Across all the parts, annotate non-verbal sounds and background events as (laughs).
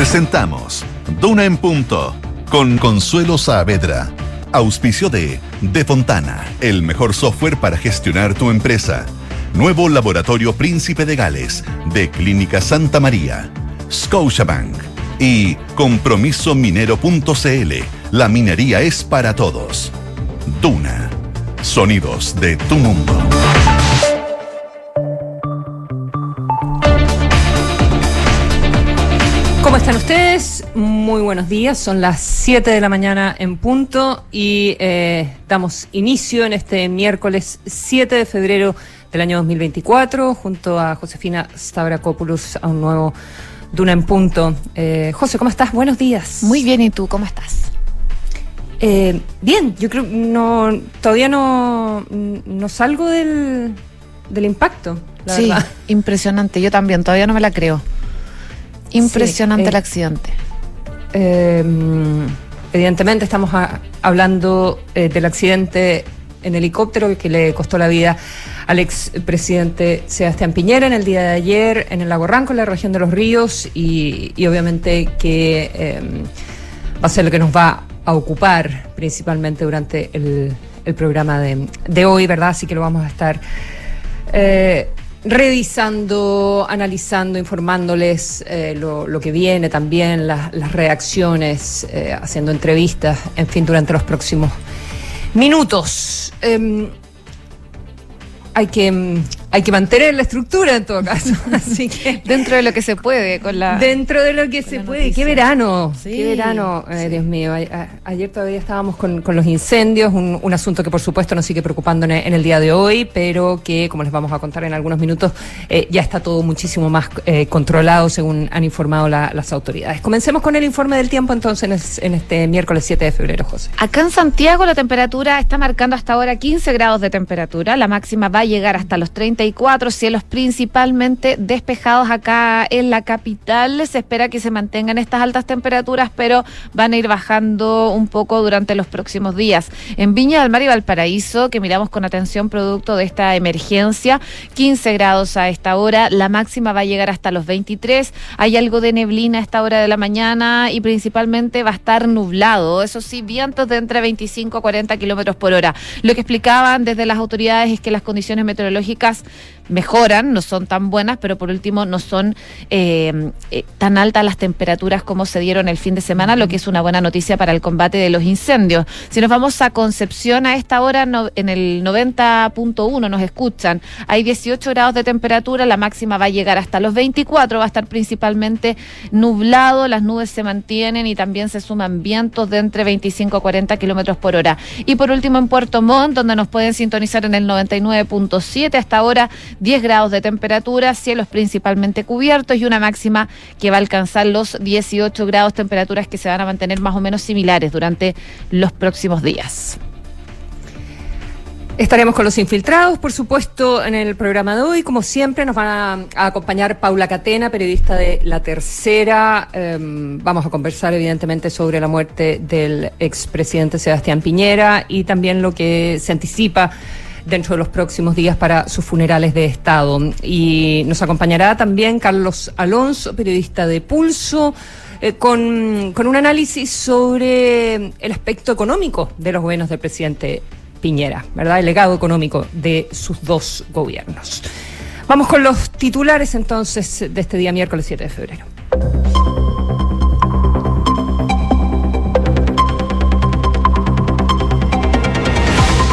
Presentamos Duna en Punto con Consuelo Saavedra. Auspicio de De Fontana, el mejor software para gestionar tu empresa. Nuevo Laboratorio Príncipe de Gales, de Clínica Santa María. Scotiabank y compromisominero.cl. La minería es para todos. Duna. Sonidos de tu mundo. Están ustedes? Muy buenos días. Son las 7 de la mañana en punto y eh, damos inicio en este miércoles 7 de febrero del año 2024 junto a Josefina Stavrakopoulos a un nuevo Duna en punto. Eh, José, ¿cómo estás? Buenos días. Muy bien, ¿y tú cómo estás? Eh, bien, yo creo no todavía no, no salgo del, del impacto. La sí, verdad. impresionante. Yo también, todavía no me la creo. Impresionante Sí, eh, el accidente. Eh, evidentemente estamos a- hablando eh, del accidente en helicóptero que le costó la vida al expresidente Sebastián Piñera en el día de ayer en el lago Ranco, en la región de los ríos, y, y obviamente que eh, va a ser lo que nos va a ocupar principalmente durante el, el programa de, de hoy, ¿verdad? Así que lo vamos a estar eh, revisando, analizando, informándoles eh, lo, lo que viene también, las, las reacciones, eh, haciendo entrevistas, en fin, durante los próximos minutos. Em, hay que, mm, hay que mantener la estructura en todo caso, (laughs) así que (laughs) Dentro de lo que se puede, con la. dentro de lo que se puede. noticia. Qué verano, Sí, qué verano, eh, sí. Dios mío. A- a- ayer todavía estábamos con, con los incendios, un, un asunto que por supuesto nos sigue preocupando en, en el día de hoy, pero que, como les vamos a contar en algunos minutos, eh, ya está todo muchísimo más eh, controlado, según han informado la- las autoridades. Comencemos con el informe del tiempo entonces en, es- en este miércoles 7 de febrero, José. Acá en Santiago la temperatura está marcando hasta ahora 15 grados de temperatura. La máxima va llegar hasta los 34, cielos principalmente despejados acá en la capital. Se espera que se mantengan estas altas temperaturas, pero van a ir bajando un poco durante los próximos días. En Viña del Mar y Valparaíso, que miramos con atención producto de esta emergencia, 15 grados a esta hora. La máxima va a llegar hasta los 23. Hay algo de neblina a esta hora de la mañana y principalmente va a estar nublado. Eso sí, vientos de entre 25 a 40 kilómetros por hora. Lo que explicaban desde las autoridades es que las condiciones meteorológicas mejoran, no son tan buenas, pero por último no son eh, eh, tan altas las temperaturas como se dieron el fin de semana, lo que es una buena noticia para el combate de los incendios. Si nos vamos a Concepción a esta hora, no- en el 90.1 nos escuchan, hay 18 grados de temperatura, la máxima va a llegar hasta los 24, va a estar principalmente nublado, las nubes se mantienen y también se suman vientos de entre 25 a 40 kilómetros por hora. Y por último en Puerto Montt, donde nos pueden sintonizar en el 99.7, hasta ahora 10 grados de temperatura, cielos principalmente cubiertos y una máxima que va a alcanzar los 18 grados, temperaturas que se van a mantener más o menos similares durante los próximos días. Estaremos con los infiltrados, por supuesto, en el programa de hoy. Como siempre, nos van a, acompañar Paula Catena, periodista de La Tercera. Em, vamos a conversar, evidentemente, sobre la muerte del expresidente Sebastián Piñera y también lo que se anticipa dentro de los próximos días para sus funerales de Estado. Y nos acompañará también Carlos Alonso, periodista de Pulso. eh, con, con un análisis sobre el aspecto económico de los gobiernos del presidente Piñera, ¿verdad? El legado económico de sus dos gobiernos. Vamos con los titulares entonces de este día miércoles 7 de febrero.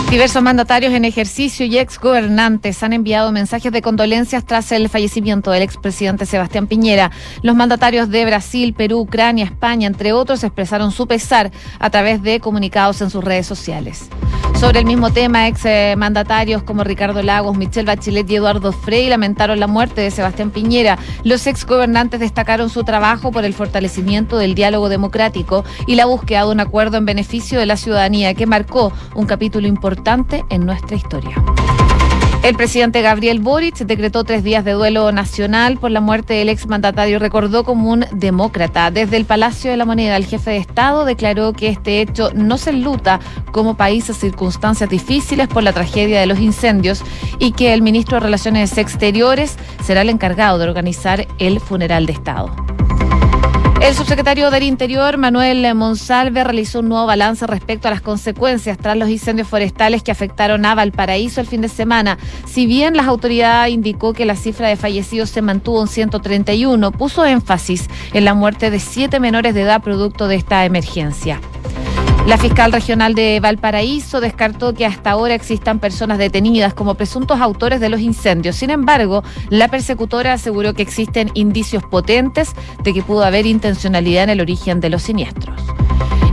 Diversos mandatarios en ejercicio y ex gobernantes han enviado mensajes de condolencias tras el fallecimiento del expresidente Sebastián Piñera. Los mandatarios de Brasil, Perú, Ucrania, España, entre otros, expresaron su pesar a través de comunicados en sus redes sociales. Sobre el mismo tema, ex eh, mandatarios como Ricardo Lagos, Michelle Bachelet y Eduardo Frei lamentaron la muerte de Sebastián Piñera. Los ex gobernantes destacaron su trabajo por el fortalecimiento del diálogo democrático y la búsqueda de un acuerdo en beneficio de la ciudadanía que marcó un capítulo importante en nuestra historia. El presidente Gabriel Boric decretó tres días de duelo nacional por la muerte del exmandatario. Recordó como un demócrata. Desde el Palacio de la Moneda, el jefe de Estado declaró que este hecho no se enluta como país a circunstancias difíciles por la tragedia de los incendios y que el ministro de Relaciones Exteriores será el encargado de organizar el funeral de Estado. El subsecretario del Interior, Manuel Monsalve, realizó un nuevo balance respecto a las consecuencias tras los incendios forestales que afectaron a Valparaíso el fin de semana. Si bien las autoridades indicó que la cifra de fallecidos se mantuvo en 131, puso énfasis en la muerte de siete menores de edad producto de esta emergencia. La fiscal regional de Valparaíso descartó que hasta ahora existan personas detenidas como presuntos autores de los incendios. Sin embargo, la persecutora aseguró que existen indicios potentes de que pudo haber intencionalidad en el origen de los siniestros.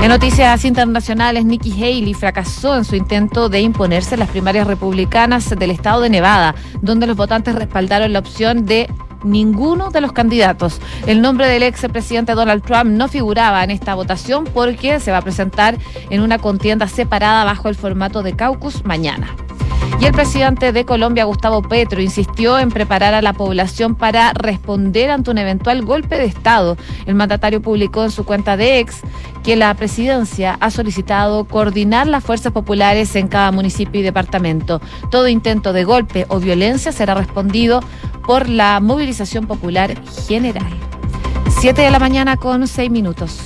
En noticias internacionales, Nikki Haley fracasó en su intento de imponerse en las primarias republicanas del estado de Nevada, donde los votantes respaldaron la opción de ninguno de los candidatos. El nombre del ex presidente Donald Trump no figuraba en esta votación porque se va a presentar en una contienda separada bajo el formato de caucus mañana. Y el presidente de Colombia, Gustavo Petro, insistió en preparar a la población para responder ante un eventual golpe de Estado. El mandatario publicó en su cuenta de ex que la presidencia ha solicitado coordinar las fuerzas populares en cada municipio y departamento. Todo intento de golpe o violencia será respondido por la movilización popular general. Siete de la mañana con seis minutos.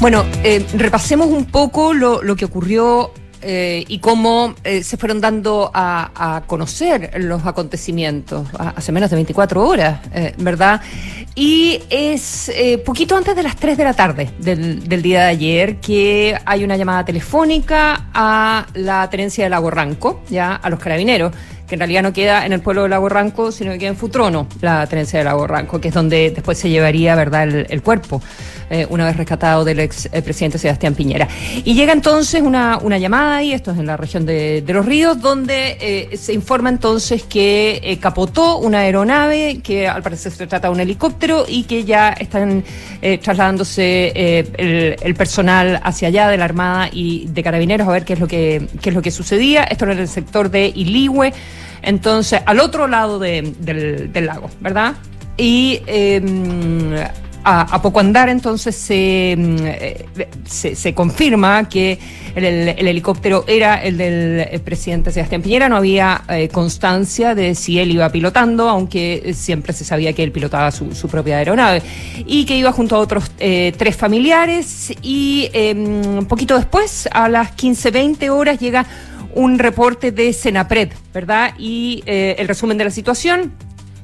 Bueno, eh, repasemos un poco lo, lo que ocurrió eh, y cómo eh, se fueron dando a, conocer los acontecimientos hace menos de 24 horas, eh, ¿verdad? Y es poquito antes de las 3 de la tarde del, del, día de ayer que hay una llamada telefónica a la tenencia de Lago Ranco, ya a los carabineros que en realidad no queda en el pueblo de Lago Ranco, sino que queda en Futrono, la tenencia de Lago Ranco, que es donde después se llevaría, ¿verdad?, el, cuerpo, eh, una vez rescatado del ex eh, presidente Sebastián Piñera. Y llega entonces una, una llamada ahí, esto es en la región de, los ríos, donde eh, se informa entonces que capotó una aeronave, que al parecer se trata de un helicóptero y que ya están trasladándose el, el, personal hacia allá de la Armada y de Carabineros a ver qué es lo que, qué es lo que sucedía. Esto en el sector de Iligüe entonces, al otro lado del, lago, ¿verdad? Y em, a, poco andar, entonces se, eh, se, confirma que el, helicóptero era el del presidente Sebastián Piñera. No había eh, constancia de si él iba pilotando, aunque siempre se sabía que él pilotaba su, propia aeronave. Y que iba junto a otros eh, tres familiares. Y un em, poquito después, a las 15-20 horas, llega un reporte de Senapred, ¿verdad? Y eh, el resumen de la situación.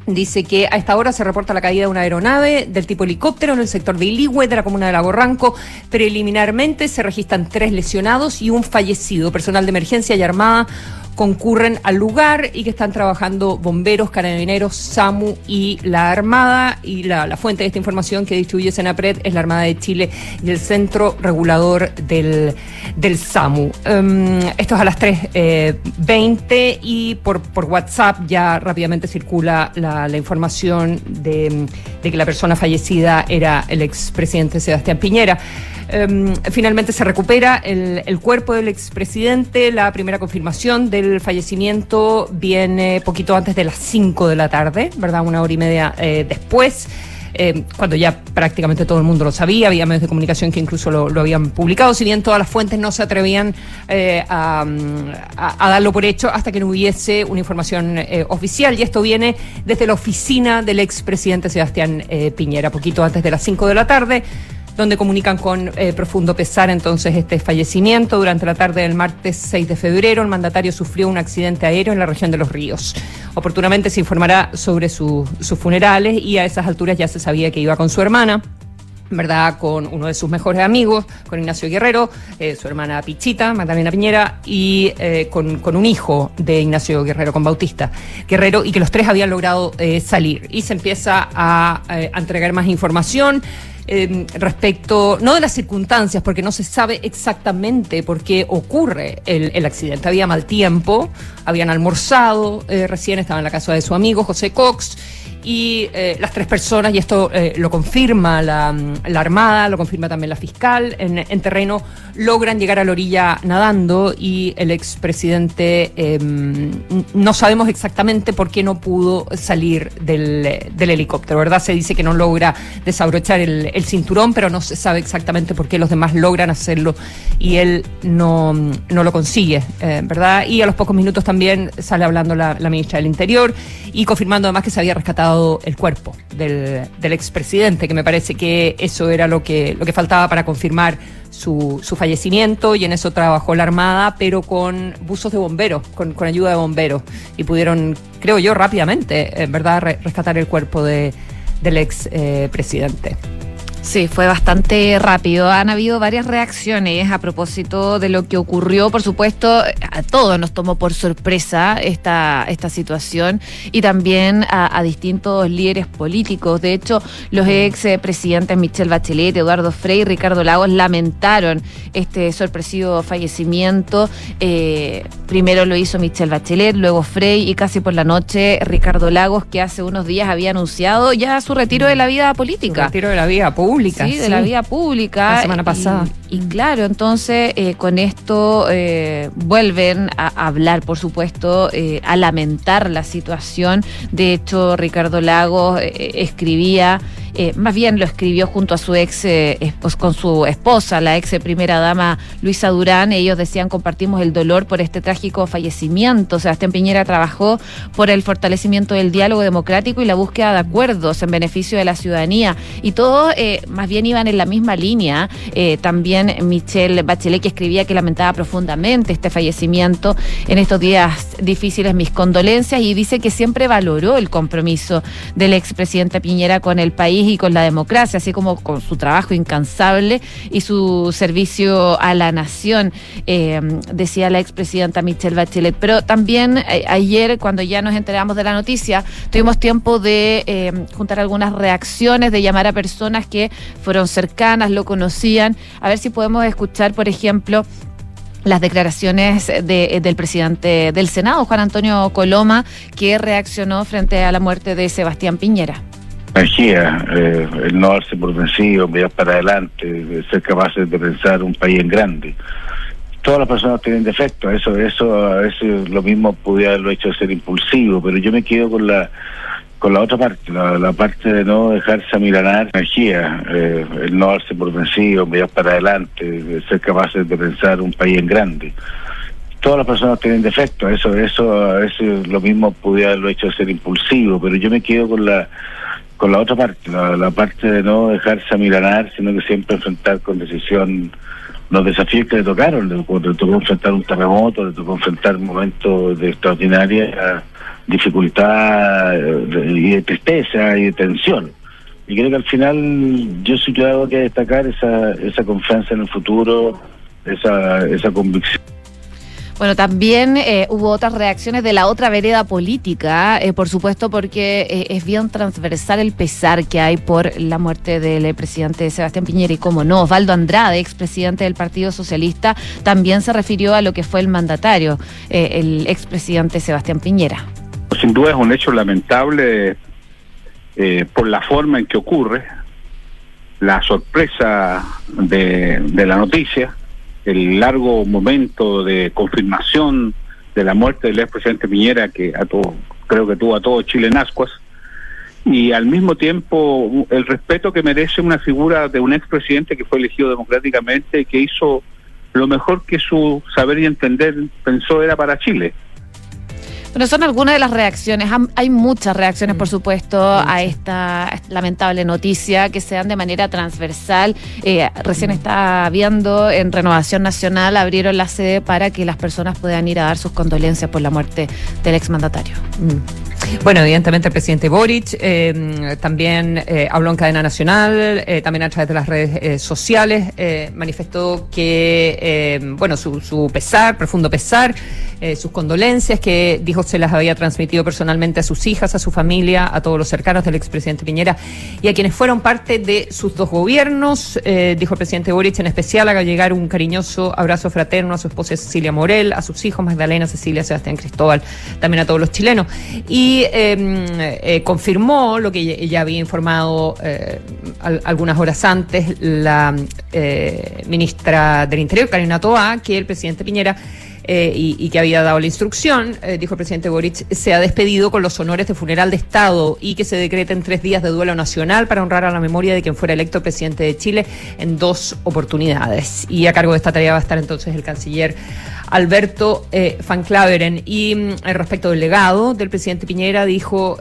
Dice que a esta hora se reporta la caída de una aeronave del tipo helicóptero en el sector de Iligüe, de la comuna de Lago Ranco. Preliminarmente se registran tres lesionados y un fallecido. Personal de emergencia y armada concurren al lugar y que están trabajando bomberos, carabineros, SAMU y la Armada. Y la, fuente de esta información que distribuye Senapred es la Armada de Chile y el Centro Regulador del, del SAMU. Em, esto es a las 3.20 eh, y por, por WhatsApp ya rápidamente circula la, información de, de que la persona fallecida era el expresidente Sebastián Piñera. Em, finalmente se recupera el, cuerpo del expresidente. La primera confirmación del fallecimiento viene poquito antes de las 5 de la tarde, ¿verdad? Una hora y media eh, después. Em, cuando ya prácticamente todo el mundo lo sabía, había medios de comunicación que incluso lo, habían publicado, si bien todas las fuentes no se atrevían eh, a, darlo por hecho hasta que no hubiese una información eh, oficial. Y esto viene desde la oficina del expresidente Sebastián Piñera, poquito antes de las 5 de la tarde donde comunican con eh, profundo pesar entonces este fallecimiento. Durante la tarde del martes 6 de febrero, el mandatario sufrió un accidente aéreo en la región de Los Ríos. Oportunamente se informará sobre sus funerales y a esas alturas ya se sabía que iba con su hermana. ¿verdad? Con uno de sus mejores amigos, con Ignacio Guerrero, eh, su hermana Pichita, Magdalena Piñera, y eh, con, un hijo de Ignacio Guerrero, con Bautista Guerrero, y que los tres habían logrado salir. Y se empieza a entregar más información. Em, respecto, no de las circunstancias, porque no se sabe exactamente por qué ocurre el, accidente. Había mal tiempo, habían almorzado, eh, recién estaba en la casa de su amigo José Cox y eh, las tres personas, y esto eh, lo confirma la, Armada, lo confirma también la fiscal, en, terreno logran llegar a la orilla nadando y el expresidente em, no sabemos exactamente por qué no pudo salir del, helicóptero, ¿verdad? Se dice que no logra desabrochar el, cinturón, pero no se sabe exactamente por qué los demás logran hacerlo y él no, no lo consigue, eh, ¿verdad? Y a los pocos minutos también sale hablando la ministra del Interior y confirmando además que se había rescatado el cuerpo del, del expresidente, que me parece que eso era lo que, lo que faltaba para confirmar su, su, fallecimiento y en eso trabajó la Armada, pero con buzos de bomberos, con, con ayuda de bomberos. Y pudieron, creo yo, rápidamente, en verdad, rescatar el cuerpo de, del ex eh. Sí, fue bastante rápido. Han habido varias reacciones a propósito de lo que ocurrió. Por supuesto, a todos nos tomó por sorpresa esta, esta situación y también a, a distintos líderes políticos. De hecho, los mm. ex presidentes Michelle Bachelet, Eduardo Frey y Ricardo Lagos lamentaron este sorpresivo fallecimiento. Eh, primero lo hizo Michelle Bachelet, luego Frey y casi por la noche Ricardo Lagos, que hace unos días había anunciado ya su retiro de la vida política. Su retiro de la vida pública Sí, de la vía pública. La semana pasada. Y, claro, entonces eh, con esto eh, vuelven a hablar, por supuesto, eh, a lamentar la situación. De hecho, Ricardo Lagos escribía eh, más bien lo escribió junto a su ex, con su esposa, la ex primera dama Luisa Durán. Ellos decían compartimos el dolor por este trágico fallecimiento. Sebastián Piñera trabajó por el fortalecimiento del diálogo democrático y la búsqueda de acuerdos en beneficio de la ciudadanía. Y todos más bien iban en la misma línea. también Michelle Bachelet que escribía que lamentaba profundamente este fallecimiento en estos días difíciles, mis condolencias, y dice que siempre valoró el compromiso del expresidente Piñera con el país y con la democracia, así como con su trabajo incansable y su servicio a la nación, eh, decía la expresidenta Michelle Bachelet. Pero también eh, ayer, cuando ya nos enteramos de la noticia, tuvimos tiempo de eh, juntar algunas reacciones, de llamar a personas que fueron cercanas, lo conocían, a ver si podemos escuchar, por ejemplo, las declaraciones de, del presidente del Senado, Juan Antonio Coloma, que reaccionó frente a la muerte de Sebastián Piñera energía, eh, el no darse por vencido, mirar para adelante, ser capaces de pensar un país en grande. Todas las personas tienen defectos, eso, eso a veces lo mismo pudiera haberlo hecho ser impulsivo, pero yo me quedo con la con la otra parte, la, parte de no dejarse amilanar energía, eh, el no darse por vencido, mirar para adelante, ser capaces de pensar un país en grande. Todas las personas tienen defectos, eso, eso veces lo mismo pudiera haberlo hecho ser impulsivo, pero yo me quedo con la con la otra parte, la, parte de no dejarse amilanar, sino que siempre enfrentar con decisión los desafíos que le tocaron. Le, tocó enfrentar un terremoto, le tocó enfrentar momentos de extraordinaria dificultad eh, y de tristeza y de tensión. Y creo que al final yo sí que hago que destacar esa, esa confianza en el futuro, esa, esa convicción. Bueno, también eh, hubo otras reacciones de la otra vereda política, eh, por supuesto, porque eh, es bien transversal el pesar que hay por la muerte del presidente Sebastián Piñera y, como no, Osvaldo Andrade, expresidente del Partido Socialista, también se refirió a lo que fue el mandatario, el expresidente Sebastián Piñera. Sin duda es un hecho lamentable por la forma en que ocurre, la sorpresa de la noticia el largo momento de confirmación de la muerte del expresidente Piñera, que a todo, creo que tuvo a todo Chile en ascuas, y al mismo tiempo el respeto que merece una figura de un expresidente que fue elegido democráticamente y que hizo lo mejor que su saber y entender pensó era para Chile. Bueno, son algunas de las reacciones. Hay muchas reacciones, por mm. supuesto, a esta lamentable noticia que se dan de manera transversal. Eh, recién mm. está viendo en Renovación Nacional, abrieron la sede para que las personas puedan ir a dar sus condolencias por la muerte del exmandatario. Mm. Bueno, evidentemente el presidente Boric eh, también eh, habló en cadena nacional, eh, también a través de las redes sociales, manifestó que, bueno, su, pesar, profundo pesar, sus condolencias, que dijo se las había transmitido personalmente a sus hijas, a su familia, a todos los cercanos del expresidente Piñera y a quienes fueron parte de sus dos gobiernos. dijo el presidente Boric en especial, haga llegar un cariñoso abrazo fraterno a su esposa Cecilia Morel, a sus hijos Magdalena, Cecilia, Sebastián Cristóbal, también a todos los chilenos. Y Em, eh, confirmó lo que ya había informado eh, algunas horas antes la eh, ministra del Interior, Karina Toa, que el presidente Piñera eh, y, que había dado la instrucción, eh, dijo el presidente Boric, se ha despedido con los honores de funeral de Estado y que se decreten tres días de duelo nacional para honrar a la memoria de quien fuera electo presidente de Chile en dos oportunidades. Y a cargo de esta tarea va a estar entonces el canciller Alberto eh, Van Claveren. Y mm, respecto del legado del presidente Piñera, dijo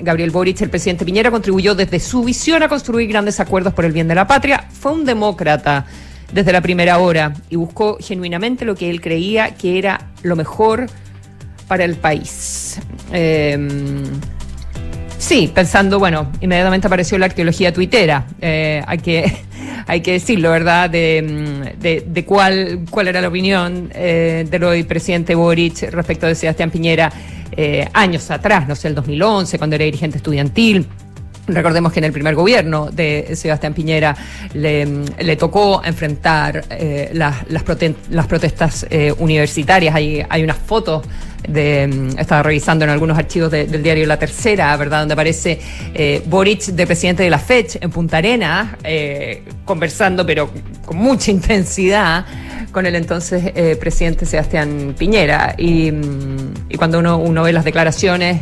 Gabriel Boric, el presidente Piñera contribuyó desde su visión a construir grandes acuerdos por el bien de la patria. Fue un demócrata desde la primera hora y buscó genuinamente lo que él creía que era lo mejor para el país. Em, sí, pensando, bueno, inmediatamente apareció la arqueología tuitera, eh, hay, que, (laughs) hay que decirlo, ¿verdad?, de, de, cuál, cuál era la opinión eh, del presidente Boric respecto de Sebastián Piñera eh, años atrás, no sé, el 2011, cuando era dirigente estudiantil Recordemos que en el primer gobierno de Sebastián Piñera le, tocó enfrentar eh, las, las, protestas eh, universitarias. Hay, hay unas fotos de, mm, estaba revisando en algunos archivos del diario La Tercera, ¿verdad? Donde aparece eh, Boric de presidente de la FED en Punta Arenas, conversando, pero con mucha (laughs) intensidad, con el entonces presidente Sebastián Piñera. Y, mm, y cuando uno, uno, ve las declaraciones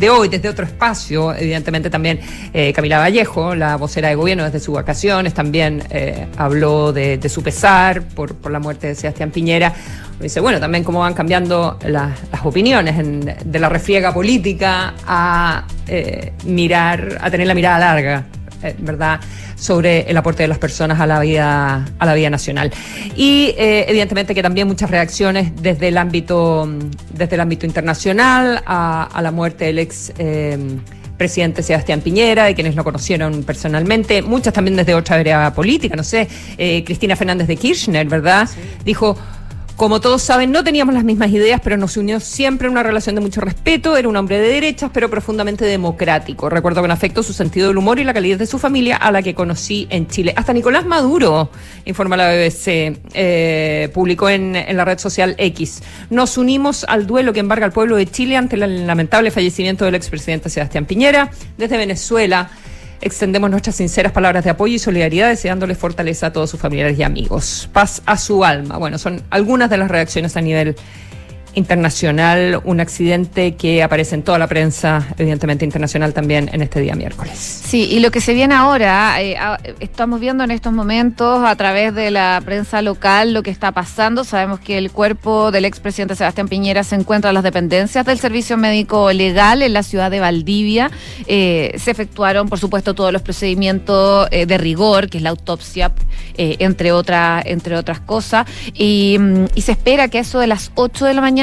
de hoy, desde otro espacio. Evidentemente también eh, Camila Vallejo, la vocera de gobierno desde sus vacaciones, también eh, habló de, su pesar por, por la muerte de Sebastián Piñera. Dice, bueno, también cómo van cambiando las opiniones de la refriega política a eh, mirar, a tener la mirada larga eh, ¿verdad?, sobre el aporte de las personas a la vida, a la vida nacional. Y eh, evidentemente que también muchas reacciones desde el ámbito, desde el ámbito internacional a, la muerte del ex eh, presidente Sebastián Piñera, de quienes lo conocieron personalmente, muchas también desde otra área política, no sé, Cristina Fernández de Kirchner, ¿verdad? Dijo como todos saben, no teníamos las mismas ideas, pero nos unió siempre una relación de mucho respeto. Era un hombre de derechas, pero profundamente democrático. Recuerdo con afecto su sentido del humor y la calidad de su familia, a la que conocí en Chile. Hasta Nicolás Maduro, informa la BBC, eh, publicó en, en, la red social X. Nos unimos al duelo que embarga al pueblo de Chile ante el lamentable fallecimiento del expresidente Sebastián Piñera. Desde Venezuela Extendemos nuestras sinceras palabras de apoyo y solidaridad, deseándole fortaleza a todos sus familiares y amigos. Paz a su alma. Bueno, son algunas de las reacciones a nivel internacional, un accidente que aparece en toda la prensa, evidentemente internacional también en este día miércoles. Sí, y lo que se viene ahora, eh, estamos viendo en estos momentos a través de la prensa local lo que está pasando. Sabemos que el cuerpo del expresidente Sebastián Piñera se encuentra en las dependencias del Servicio Médico Legal en la ciudad de Valdivia. Eh, se efectuaron, por supuesto, todos los procedimientos eh, de rigor, que es la autopsia, entre, otras entre otras cosas, y, mm, y se espera que eso de las 8 de la mañana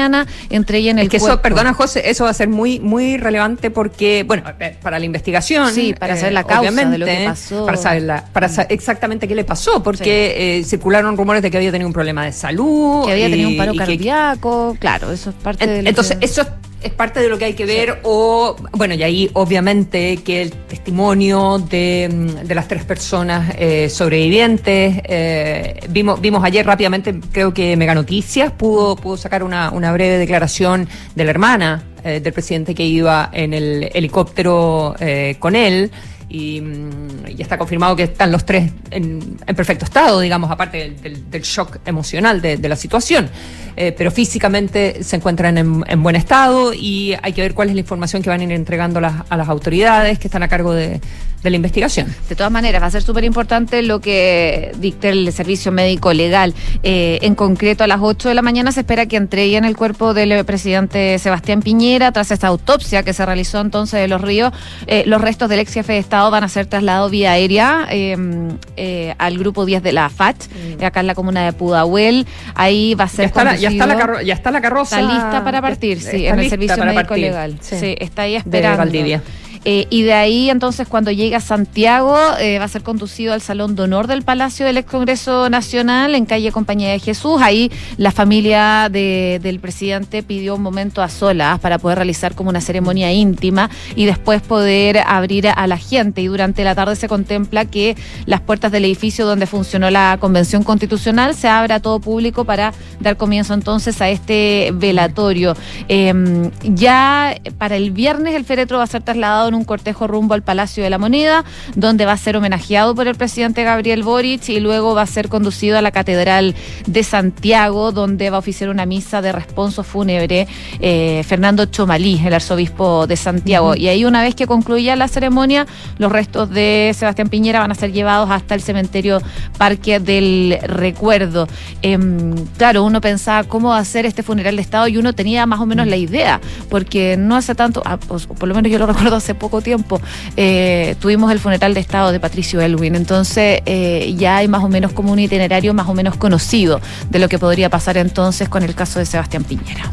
entre ella en el que Eso, perdona José, eso va a ser muy muy relevante porque, bueno, eh, para la investigación. Sí, para saber la causa de lo que pasó. Para saber, para saber exactamente qué le pasó, porque eh, circularon rumores de que había tenido un problema de salud. Que había tenido un paro cardíaco, claro, eso es parte de Entonces, eso es parte de lo que hay que ver o bueno y ahí obviamente que el testimonio de, de las tres personas eh, sobrevivientes eh, vimos vimos ayer rápidamente creo que Mega Noticias pudo pudo sacar una, una breve declaración de la hermana eh, del presidente que iba en el helicóptero con él y, mm, y, está confirmado que están los tres en, en perfecto estado, digamos, aparte del, del, shock emocional de, de la situación. Eh, pero físicamente se encuentran en, en, buen estado y hay que ver cuál es la información que van a ir entregando a las autoridades que están a cargo de, de la investigación. De todas maneras, va a ser súper importante lo que dicte el servicio médico legal. Eh, en concreto, a las 8 de la mañana se espera que entreguen el cuerpo del presidente Sebastián Piñera tras esta autopsia que se realizó entonces de los ríos. Eh, los restos del ex jefe de Estado van a ser trasladados vía aérea em, eh, al grupo 10 de la FAT, mm. acá en la comuna de Pudahuel. Ahí va a ser. Ya está, la, ya está, la, ya está la carroza. Está lista para partir, sí, en el servicio médico legal. Sí. está ahí esperando. De Valdivia. Eh, y de ahí entonces cuando llega Santiago eh, va a ser conducido al Salón de Honor del Palacio del Ex Congreso Nacional en calle Compañía de Jesús. Ahí la familia del presidente pidió un momento a solas para poder realizar como una ceremonia íntima y después poder abrir a la gente. Y durante la tarde se contempla que las puertas del edificio donde funcionó la convención constitucional se abra a todo público para dar comienzo entonces a este velatorio. Em, ya para el viernes el féretro va a ser trasladado en un cortejo rumbo al Palacio de la Moneda, donde va a ser homenajeado por el presidente Gabriel Boric y luego va a ser conducido a la Catedral de Santiago, donde va a oficiar una misa de responso fúnebre eh, Fernando Chomalí, el arzobispo de Santiago. Y ahí una vez que concluya la ceremonia, los restos de Sebastián Piñera van a ser llevados hasta el cementerio Parque del Recuerdo. Em, claro, uno pensaba cómo hacer este funeral de Estado y uno tenía más o menos la idea, porque no hace tanto, ah, pues, por lo menos yo lo recuerdo hace poco tiempo, eh, tuvimos el funeral de Estado de Patricio Elwin, entonces eh, ya hay más o menos como un itinerario más o menos conocido de lo que podría pasar entonces con el caso de Sebastián Piñera.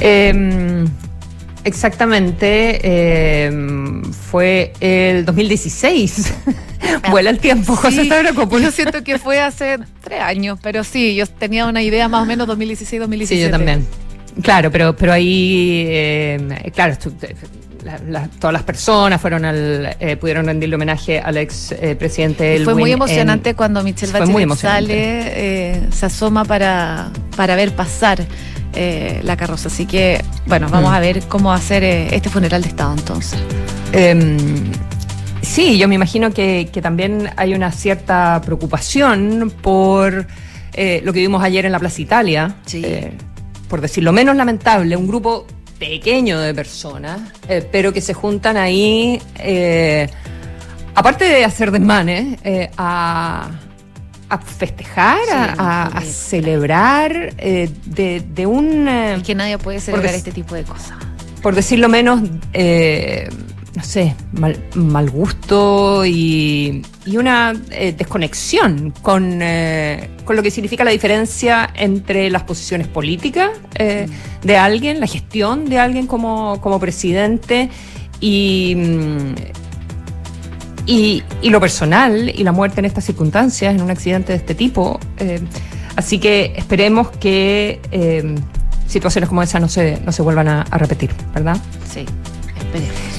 Em, exactamente, em, fue el 2016. (laughs) Vuela el tiempo, José sí, Yo siento que fue hace tres años, pero sí, yo tenía una idea más o menos 2016-2017. Sí, yo también. Claro, pero, pero ahí, eh, claro, todas las personas fueron al, eh, pudieron rendirle homenaje al ex eh, presidente. Fue muy emocionante cuando Michelle Bachelet sale, se asoma para, para ver pasar la carroza. Así que, bueno, vamos mm. a ver cómo hacer este funeral de Estado entonces. Em, sí, yo me imagino que, que, también hay una cierta preocupación por lo que vimos ayer en la Plaza Italia. Sí por decirlo menos lamentable, un grupo pequeño de personas, eh, pero que se juntan ahí, eh, aparte de hacer desmanes, eh, a, a, festejar, a, celebrar de, de, un... es que nadie puede celebrar este tipo de cosas. Por decirlo menos, no sé, mal, mal gusto y, y una eh, desconexión con, eh, con, lo que significa la diferencia entre las posiciones políticas eh, de alguien, la gestión de alguien como, como presidente y, mm, y, y, lo personal y la muerte en estas circunstancias, en un accidente de este tipo. así que esperemos que situaciones como esa no se, no se vuelvan a, a repetir, ¿verdad? Sí, esperemos.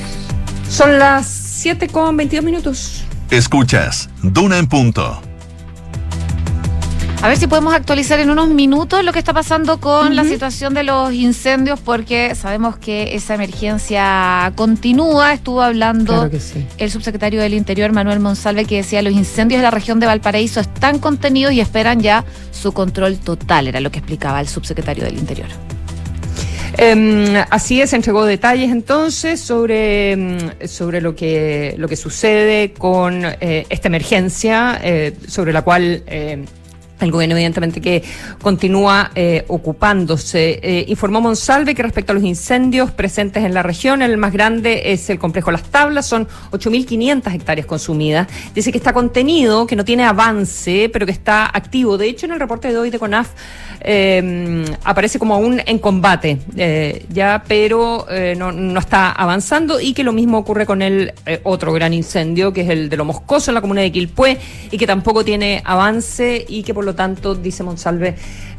Son las 7 con 22 minutos. Escuchas, Duna en punto. A ver si podemos actualizar en unos minutos lo que está pasando con la situación de los incendios, porque sabemos que esa emergencia continúa. Estuvo hablando el subsecretario del Interior, Manuel Monsalve, que decía los incendios de la región de Valparaíso están contenidos y esperan ya su control total, era lo que explicaba el subsecretario del Interior. Em, así es, entregó detalles entonces sobre, em, sobre lo, que, lo que sucede con eh, esta emergencia, eh, sobre la cual eh, el gobierno evidentemente que continúa eh, ocupándose. Eh, informó Monsalve que respecto a los incendios presentes en la región, el más grande es el complejo Las Tablas, son 8.500 hectáreas consumidas. Dice que está contenido, que no tiene avance, pero que está activo. De hecho, en el reporte de hoy de CONAF eh, aparece como aún en combate, ya, pero no, no, está avanzando y que lo mismo ocurre con el otro gran incendio, que es el de lo Moscoso en la comuna de Quilpué, y que tampoco tiene avance y que lo tanto, dice Monsalve,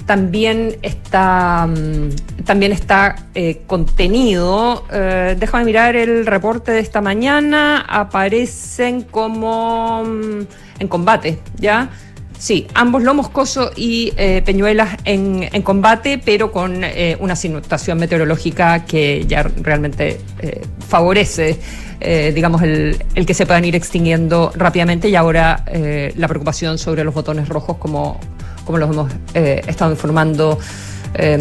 también está, mm, también está eh, contenido. Eh, déjame mirar el reporte de esta mañana. Aparecen como mm, en combate, ¿ya? Sí, ambos lo moscoso y eh, Peñuelas en, en, combate, pero con una situación meteorológica que ya realmente favorece eh, digamos, el, el, que se puedan ir extinguiendo rápidamente y ahora eh, la preocupación sobre los botones rojos, como, como los hemos eh, estado informando.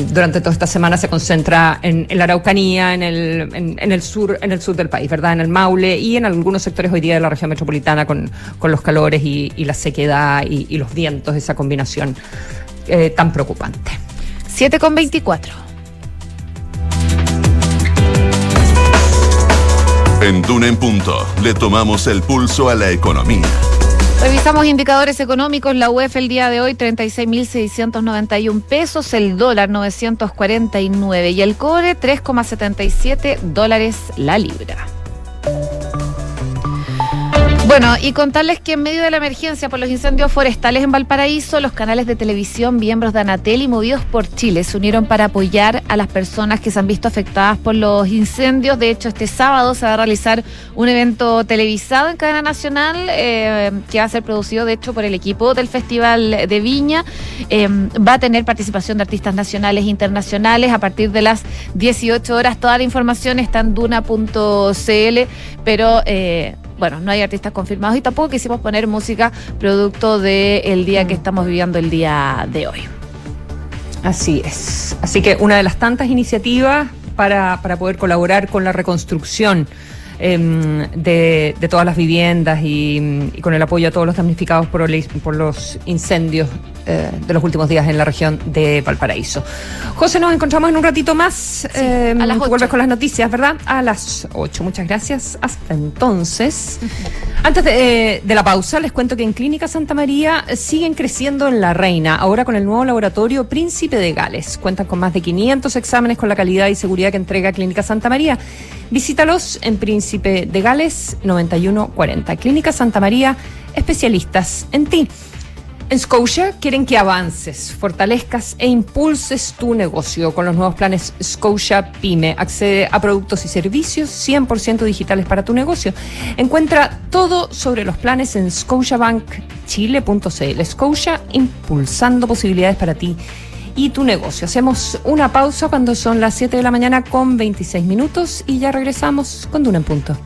Durante toda esta semana se concentra en, la Araucanía, en el, en, el sur, en el sur del país, ¿verdad? En el Maule y en algunos sectores hoy día de la región metropolitana con, con los calores y, y la sequedad y, y, los vientos, esa combinación tan preocupante. 7 con 24. En Duna en Punto le tomamos el pulso a la economía. Revisamos indicadores económicos. La UEF el día de hoy 36.691 pesos, el dólar 949 y el cobre 3,77 dólares la libra. Bueno, y contarles que en medio de la emergencia por los incendios forestales en Valparaíso, los canales de televisión, miembros de Anatel y Movidos por Chile se unieron para apoyar a las personas que se han visto afectadas por los incendios. De hecho, este sábado se va a realizar un evento televisado en cadena nacional eh, que va a ser producido, de hecho, por el equipo del Festival de Viña. Eh, va a tener participación de artistas nacionales e internacionales a partir de las 18 horas. Toda la información está en duna.cl, pero... Eh, bueno, no hay artistas confirmados y tampoco quisimos poner música producto del día que mm. estamos viviendo el día de hoy. Así es. Así que una de las tantas iniciativas para, para poder colaborar con la reconstrucción em, de, todas las viviendas y, con el apoyo a todos los damnificados por, por los incendios eh, de los últimos días en la región de Valparaíso. José, nos encontramos en un ratito más. Eh, a las 8. Vuelves con las noticias, ¿verdad? A las 8. Muchas gracias. Hasta entonces. Antes de, de, la pausa, les cuento que en Clínica Santa María siguen creciendo en La Reina, ahora con el nuevo laboratorio Príncipe de Gales. Cuentan con más de 500 exámenes con la calidad y seguridad que entrega Clínica Santa María. Visítalos en Príncipe de Gales 9140. Clínica Santa María, especialistas en ti. En Scotia quieren que avances, fortalezcas e impulses tu negocio con los nuevos planes Scotia Pyme. Accede a productos y servicios 100% digitales para tu negocio. Encuentra todo sobre los planes en scotiabankchile.cl. Scotia impulsando posibilidades para ti y tu negocio. Hacemos una pausa cuando son las 7 de la mañana con 26 minutos y ya regresamos con Duna en punto.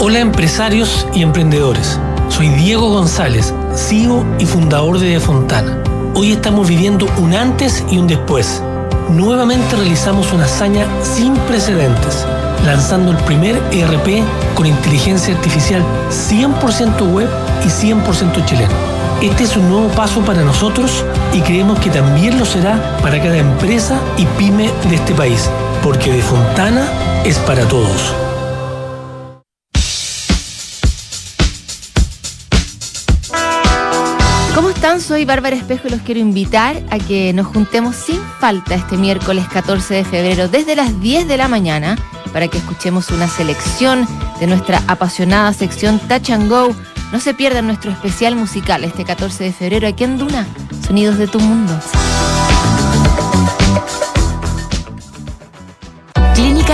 Hola empresarios y emprendedores. Soy Diego González, CEO y fundador de De Fontana. Hoy estamos viviendo un antes y un después. Nuevamente realizamos una hazaña sin precedentes, lanzando el primer ERP con inteligencia artificial 100% web y 100% chileno. Este es un nuevo paso para nosotros y creemos que también lo será para cada empresa y pyme de este país, porque De Fontana es para todos. Soy Bárbara Espejo y los quiero invitar a que nos juntemos sin falta este miércoles 14 de febrero desde las 10 de la mañana para que escuchemos una selección de nuestra apasionada sección Touch and Go. No se pierdan nuestro especial musical este 14 de febrero aquí en Duna, Sonidos de tu Mundo.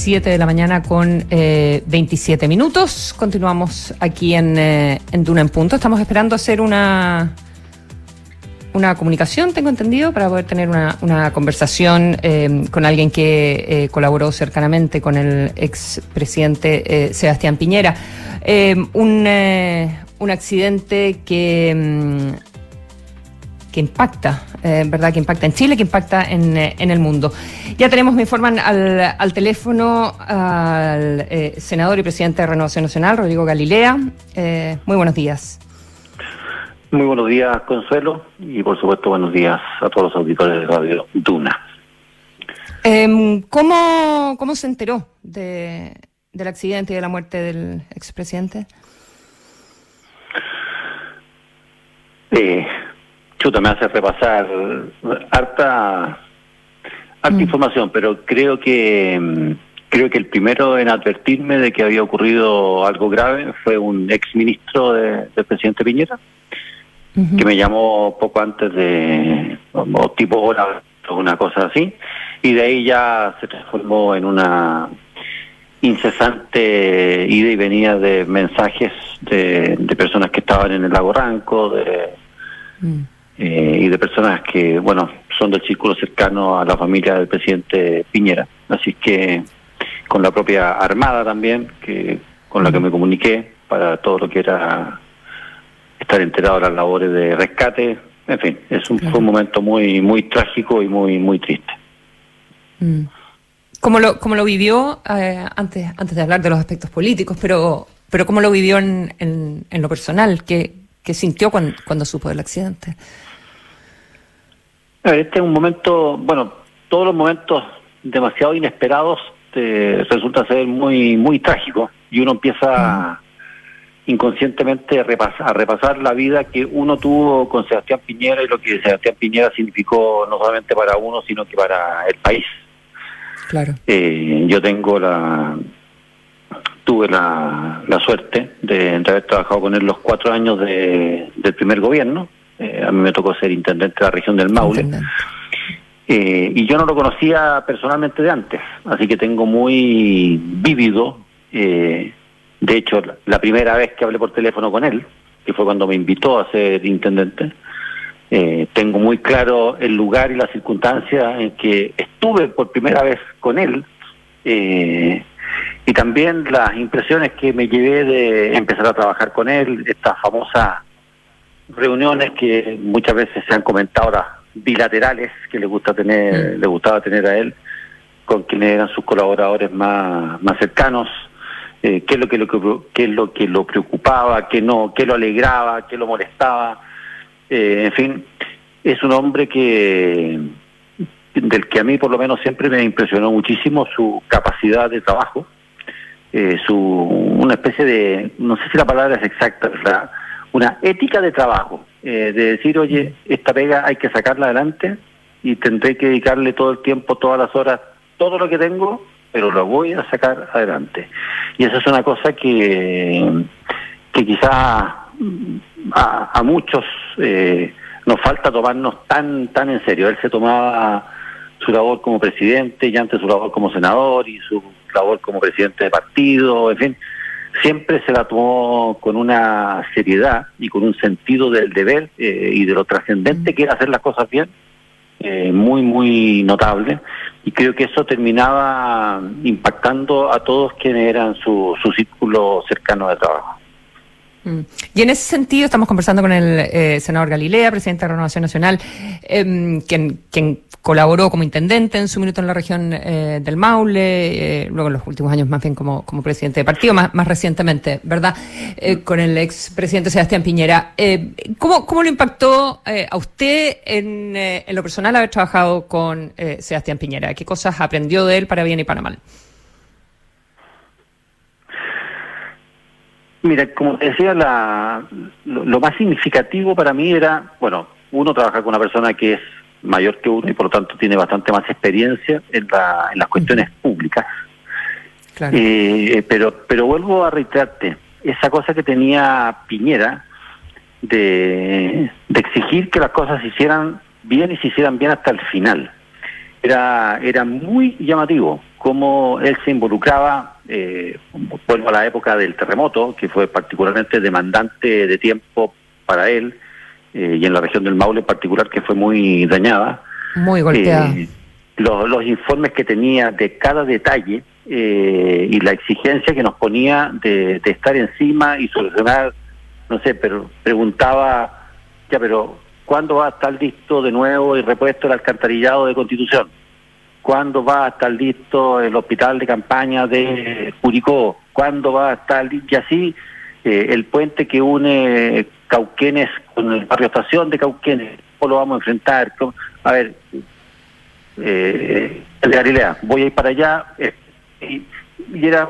7 de la mañana con eh, 27 minutos. Continuamos aquí en, eh, en Duna en Punto. Estamos esperando hacer una, una comunicación, tengo entendido, para poder tener una, una conversación eh, con alguien que eh, colaboró cercanamente con el expresidente Sebastián Piñera. Un, un accidente que mm, que impacta, eh, ¿verdad? Que impacta en Chile, que impacta en, eh, en el mundo. Ya tenemos, me informan, al, al teléfono al eh, senador y presidente de Renovación Nacional, Rodrigo Galilea. Eh, muy buenos días. Muy buenos días, Consuelo, y por supuesto buenos días a todos los auditores de Radio Duna. Eh, ¿cómo, ¿Cómo se enteró de, del accidente y de la muerte del expresidente? Eh, chuta, me hace repasar harta, harta Mm. información, pero creo que mm, creo que el primero en advertirme de que había ocurrido algo grave fue un ex ministro de- del presidente Piñera, que me llamó poco antes de, como tipo hora o una cosa así, y de ahí ya se transformó en una incesante ida y venida de mensajes de, de personas que estaban en el lago Ranco, de, Mm. Eh, y de personas que, bueno, son del círculo cercano a la familia del presidente Piñera. Así que con la propia Armada también, que con la que me comuniqué para todo lo que era estar enterado de las labores de rescate. En fin, es un, fue un momento muy muy trágico y muy muy triste. Mm. ¿Cómo lo, cómo lo vivió eh, antes, antes de hablar de los aspectos políticos, pero, pero cómo lo vivió en, en, lo personal? ¿Qué, qué sintió cuando, cuando supo del accidente? Este es un momento, bueno, todos los momentos demasiado inesperados te resulta ser muy muy trágico y uno empieza inconscientemente a repasar, a repasar la vida que uno tuvo con Sebastián Piñera y lo que Sebastián Piñera significó no solamente para uno, sino que para el país. Claro. Eh, yo tengo la tuve la, la suerte de, haber trabajado con él los cuatro años de, del primer gobierno. Eh, a mí me tocó ser intendente de la región del Maule. Eh, y yo no lo conocía personalmente de antes, así que tengo muy vívido, de hecho, la primera vez que hablé por teléfono con él, que fue cuando me invitó a ser intendente, eh, tengo muy claro el lugar y la circunstancia en que estuve por primera vez con él eh, y también las impresiones que me llevé de empezar a trabajar con él, estas famosas reuniones que muchas veces se han comentado ahora bilaterales que le gusta tener, mm. le gustaba tener a él con quienes eran sus colaboradores más, más cercanos, eh, qué es lo que lo qué es lo que lo preocupaba, qué no, qué lo alegraba, qué lo molestaba eh, en fin, es un hombre que del que a mí por lo menos siempre me impresionó muchísimo su capacidad de trabajo, eh, su una especie de, no sé si la palabra es exacta, ¿verdad? Una ética de trabajo, eh, de decir, oye, esta pega hay que sacarla adelante y tendré que dedicarle todo el tiempo, todas las horas, todo lo que tengo, pero lo voy a sacar adelante. Y esa es una cosa que, que quizás a, muchos eh, nos falta tomarnos tan tan en serio. Él se tomaba su labor como presidente y antes su labor como senador y su labor como presidente de partido, en fin, siempre se la tomó con una seriedad y con un sentido del deber eh, y de lo trascendente que era hacer las cosas bien, eh, muy, muy notable. Y creo que eso terminaba impactando a todos quienes eran su, su círculo cercano de trabajo. Mm. Y en ese sentido estamos conversando con el eh, senador Galilea, presidente de Renovación Nacional, em, quien, quien colaboró como intendente en su minuto en la región eh, del Maule, eh, luego en los últimos años más bien como, como presidente de partido, más, más recientemente, ¿verdad? con el ex presidente Sebastián Piñera. ¿cómo, ¿Cómo lo impactó a usted en, en lo personal haber trabajado con Sebastián Piñera? ¿Qué cosas aprendió de él para bien y para mal? Mira, como te decía, la, lo, más significativo para mí era, bueno, uno trabaja con una persona que es mayor que uno y por lo tanto tiene bastante más experiencia en, la, en las cuestiones públicas. Eh, pero, pero vuelvo a reiterarte, esa cosa que tenía Piñera de, de exigir que las cosas se hicieran bien y se hicieran bien hasta el final. Era, era muy llamativo cómo él se involucraba eh, vuelvo a la época del terremoto, que fue particularmente demandante de tiempo para él, eh, y en la región del Maule en particular, que fue muy dañada. Muy golpeada. Eh, los, informes que tenía de cada detalle eh, y la exigencia que nos ponía de, estar encima y solucionar, no sé, pero preguntaba, ya, pero ¿cuándo va a estar listo de nuevo y repuesto el alcantarillado de Constitución? ¿Cuándo va a estar listo el hospital de campaña de Curicó? ¿Cuándo va a estar listo? Y así eh, el puente que une Cauquenes con el barrio Estación de Cauquenes, ¿cómo lo vamos a enfrentar? A ver, eh, el de Galilea, voy a ir para allá. Eh, y, era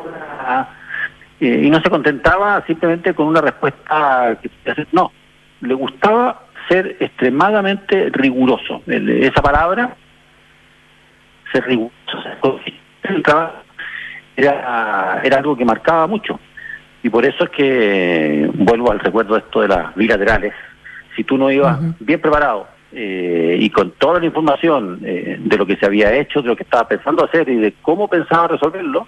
eh, y no se contentaba simplemente con una respuesta que no, le gustaba ser extremadamente riguroso. esa palabra ser riguroso, el trabajo era, era algo que marcaba mucho. Y por eso es que vuelvo al recuerdo de esto de las bilaterales. Si tú no ibas bien preparado eh, y con toda la información eh, de lo que se había hecho, de lo que estaba pensando hacer y de cómo pensaba resolverlo,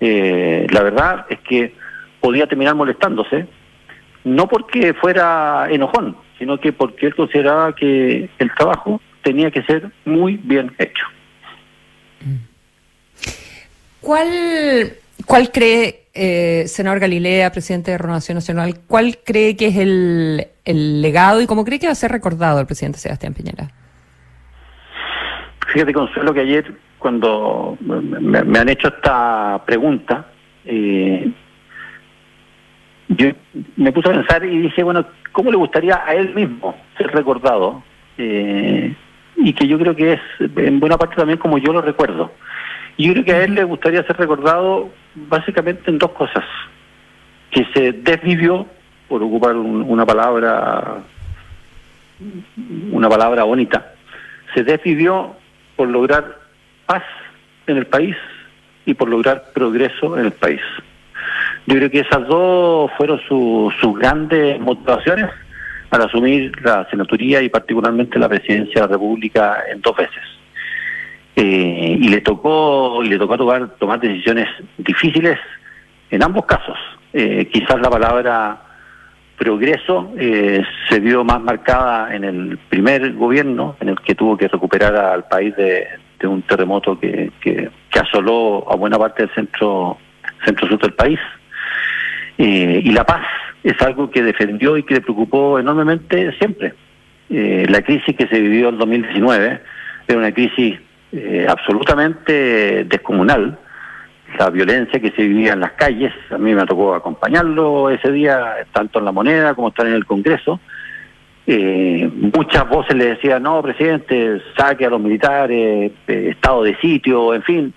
eh, la verdad es que podía terminar molestándose, no porque fuera enojón, sino que porque él consideraba que el trabajo tenía que ser muy bien hecho. ¿Cuál, cuál cree, eh, senador Galilea, presidente de Renovación Nacional, cuál cree que es el, legado y cómo cree que va a ser recordado el presidente Sebastián Piñera? Fíjate, Consuelo, que ayer cuando me, han hecho esta pregunta, eh, yo me puse a pensar y dije, bueno, ¿cómo le gustaría a él mismo ser recordado? Eh, y que yo creo que es en buena parte también como yo lo recuerdo. Yo creo que a él le gustaría ser recordado básicamente en dos cosas. Que se desvivió, por ocupar una palabra una palabra bonita, se desvivió por lograr paz en el país y por lograr progreso en el país. Yo creo que esas dos fueron sus grandes motivaciones al asumir la senatoría y particularmente la presidencia de la República en dos veces. Eh, y le tocó y le tocó tomar, tomar decisiones difíciles en ambos casos. Eh, quizás la palabra progreso eh, se vio más marcada en el primer gobierno, en el que tuvo que recuperar al país de, un terremoto que, que, asoló a buena parte del centro, centro sur del país. Eh, y la paz es algo que defendió y que le preocupó enormemente siempre. Eh, la crisis que se vivió en 2019 era una crisis absolutamente descomunal, la violencia que se vivía en las calles. A mí me tocó acompañarlo ese día, tanto en la moneda como estar en el Congreso. Eh, muchas voces le decían, no, presidente, saque a los militares, eh, estado de sitio, en fin.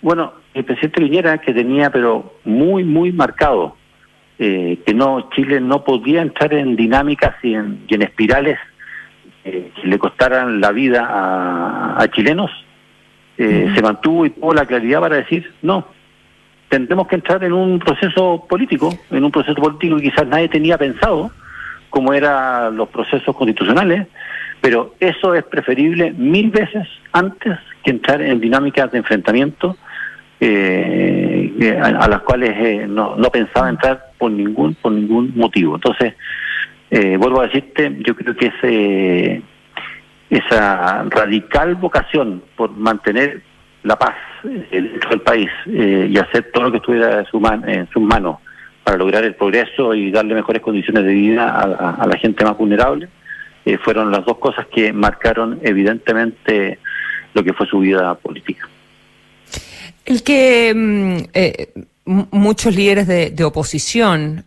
Bueno, el presidente Piñera, que tenía, pero muy, muy marcado, eh, que no Chile no podía entrar en dinámicas y en, espirales que le costaran la vida a chilenos, eh, se mantuvo y tuvo la claridad para decir, no, tendremos que entrar en un proceso político, en un proceso político que quizás nadie tenía pensado, como eran los procesos constitucionales, pero eso es preferible mil veces antes que entrar en dinámicas de enfrentamiento eh, a, las cuales eh, no, no, pensaba entrar por ningún por ningún motivo. Entonces, vuelvo a decirte, yo creo que ese esa radical vocación por mantener la paz dentro del país eh, y hacer todo lo que estuviera en, su en sus manos para lograr el progreso y darle mejores condiciones de vida a, la gente más vulnerable, eh, fueron las dos cosas que marcaron evidentemente lo que fue su vida política. El que mm, eh, muchos líderes de, oposición,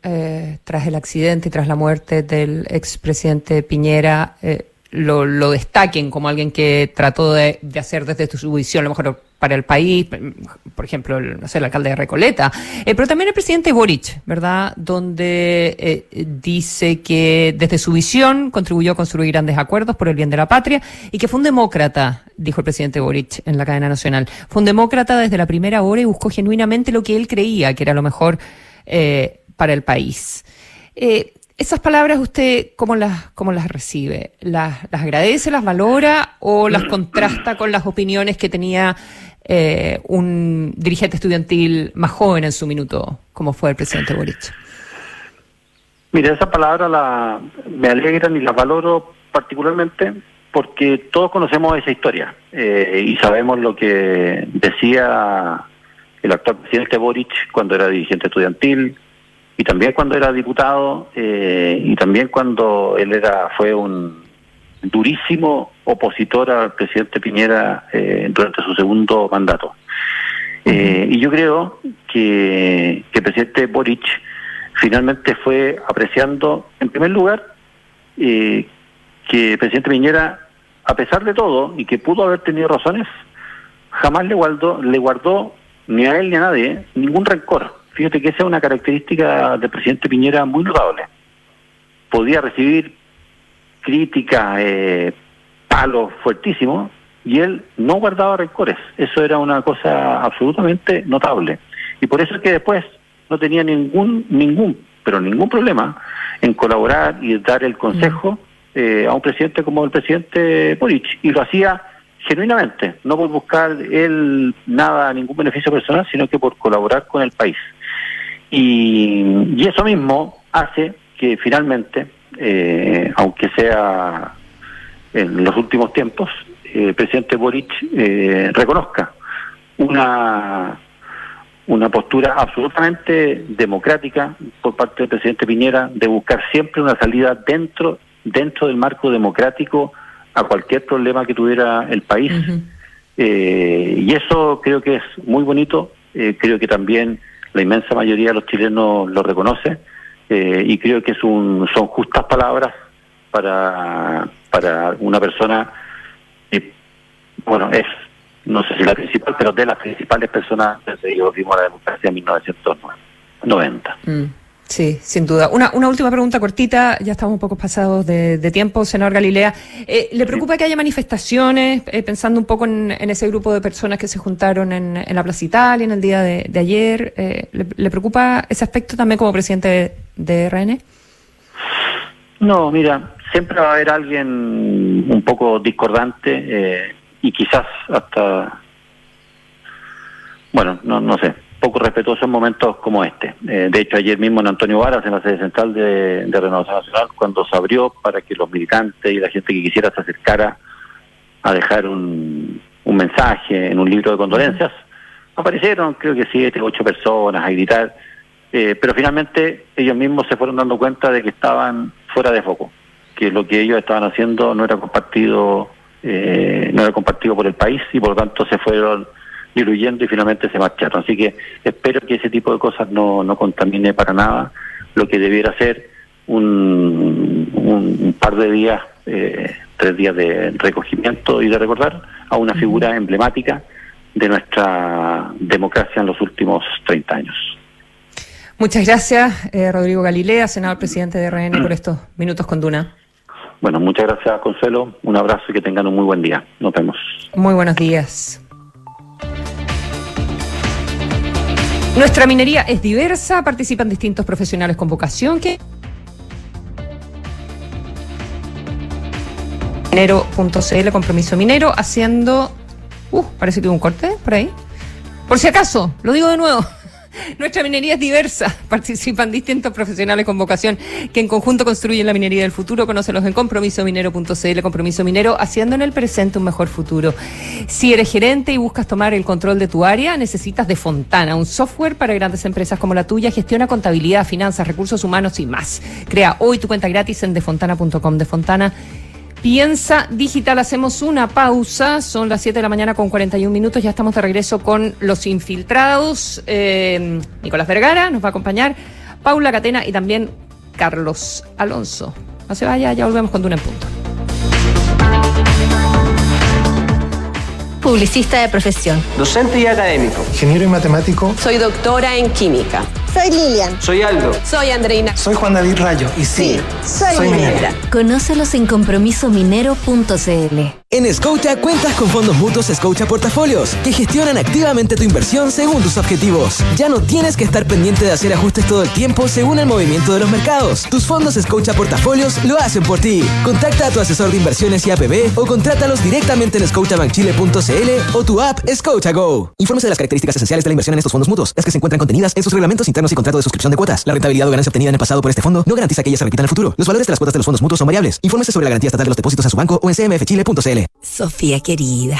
tras el accidente y tras la muerte del expresidente Piñera, lo, lo destaquen como alguien que trató de, hacer desde su visión lo mejor para el país, por ejemplo, el, no sé, el alcalde de Recoleta, eh, pero también el presidente Boric, ¿verdad? Donde eh, dice que desde su visión contribuyó a construir grandes acuerdos por el bien de la patria y que fue un demócrata, dijo el presidente Boric en la cadena nacional. Fue un demócrata desde la primera hora y buscó genuinamente lo que él creía que era lo mejor eh, para el país. Eh, esas palabras usted, ¿cómo las, cómo las recibe? ¿Las, ¿Las agradece, las valora o las contrasta con las opiniones que tenía eh, un dirigente estudiantil más joven en su minuto, como fue el presidente Boric? Mira, esa palabra la, me alegran y la valoro particularmente porque todos conocemos esa historia eh, y sabemos lo que decía el actual presidente Boric cuando era dirigente estudiantil, y también cuando era diputado eh, y también cuando él era fue un durísimo opositor al presidente Piñera eh, durante su segundo mandato. Eh, y yo creo que, que el presidente Boric finalmente fue apreciando, en primer lugar, que el presidente Piñera, a pesar de todo, y que pudo haber tenido razones, jamás le guardó, le guardó ni a él ni a nadie ningún rencor Fíjate que esa es una característica del presidente Piñera muy notable. Podía recibir críticas, eh, palos fuertísimos, y él no guardaba rencores. Eso era una cosa absolutamente notable. Y por eso es que después no tenía ningún, ningún, pero ningún problema en colaborar y dar el consejo mm. eh, a un presidente como el presidente Boric. Y lo hacía genuinamente, no por buscar él nada, ningún beneficio personal, sino que por colaborar con el país. Y, eso mismo hace que finalmente, eh, aunque sea en los últimos tiempos, el presidente Boric eh, reconozca una una postura absolutamente democrática por parte del presidente Piñera de buscar siempre una salida dentro dentro del marco democrático a cualquier problema que tuviera el país. Eh, y eso creo que es muy bonito, eh, creo que también la inmensa mayoría de los chilenos lo reconoce eh, y creo que son justas palabras para, para una persona que, bueno, es, no sé si la principal, pero de las principales personas que vimos la democracia en 1990. Sí, sin duda. Una, una última pregunta cortita, ya estamos un poco pasados de, tiempo, senador Galilea. Eh, ¿Le preocupa que haya manifestaciones, eh, pensando un poco en, ese grupo de personas que se juntaron en, en la Plaza Italia en el día de, ayer? Eh, ¿le, preocupa ese aspecto también como presidente de, RN? No, mira, siempre va a haber alguien un poco discordante y quizás hasta, bueno, no, no sé, poco respetuoso en momentos como este. Eh, de hecho, ayer mismo en Antonio Varas, en la sede central de, Renovación Nacional, cuando se abrió para que los militantes y la gente que quisiera se acercara a dejar un, mensaje en un libro de condolencias, aparecieron creo que siete, ocho personas a gritar, eh, pero finalmente ellos mismos se fueron dando cuenta de que estaban fuera de foco, que lo que ellos estaban haciendo no era compartido, eh, no era compartido por el país y por lo tanto se fueron diluyendo y finalmente se marcharon. Así que espero que ese tipo de cosas no, no contamine para nada lo que debiera ser un, un par de días, eh, tres días de recogimiento y de recordar a una figura emblemática de nuestra democracia en los últimos 30 años. Muchas gracias, eh, Rodrigo Galilea, senador presidente de RN, por estos minutos con Duna. Bueno, muchas gracias, Consuelo. Un abrazo y que tengan un muy buen día. Nos vemos. Muy buenos días. Nuestra minería es diversa, participan distintos profesionales con vocación que minero.cl, compromiso minero, haciendo... Uh, parece que hubo un corte por ahí. Por si acaso, lo digo de nuevo. Nuestra minería es diversa. (laughs) Participan distintos profesionales con vocación que en conjunto construyen la minería del futuro. Conócelos en compromisominero.cl. Compromiso Minero, haciendo en el presente un mejor futuro. Si eres gerente y buscas tomar el control de tu área, necesitas de Fontana, un software para grandes empresas como la tuya. Gestiona contabilidad, finanzas, recursos humanos y más. Crea hoy tu cuenta gratis en defontana.com. De Fontana Piensa Digital, hacemos una pausa, son las 7 de la mañana con 41 minutos, ya estamos de regreso con los infiltrados. Eh, Nicolás Vergara nos va a acompañar, Paula Catena y también Carlos Alonso. No se vaya, ya volvemos con Duna en Punto. Publicista de profesión. Docente y académico. Ingeniero y matemático. Soy doctora en química. Soy Lilian. Soy Aldo. Soy Andreina. Soy Juan David Rayo. Y sí, soy, minera. Conócelos en compromisominero.cl. En Scotia cuentas con fondos mutuos Scotia Portafolios que gestionan activamente tu inversión según tus objetivos. Ya no tienes que estar pendiente de hacer ajustes todo el tiempo según el movimiento de los mercados. Tus fondos Scotia Portafolios lo hacen por ti. Contacta a tu asesor de inversiones y APB o contrátalos directamente en scotiabankchile.cl o tu app Scotia Go. Infórmese de las características esenciales de la inversión en estos fondos mutuos, las que se encuentran contenidas en sus reglamentos internos y contrato de suscripción de cuotas. La rentabilidad o ganancia obtenida en el pasado por este fondo no garantiza que ella se repita en el futuro. Los valores de las cuotas de los fondos mutuos son variables. Infórmese sobre la garantía estatal de los depósitos en su banco o en cmfchile.cl. Sofía querida,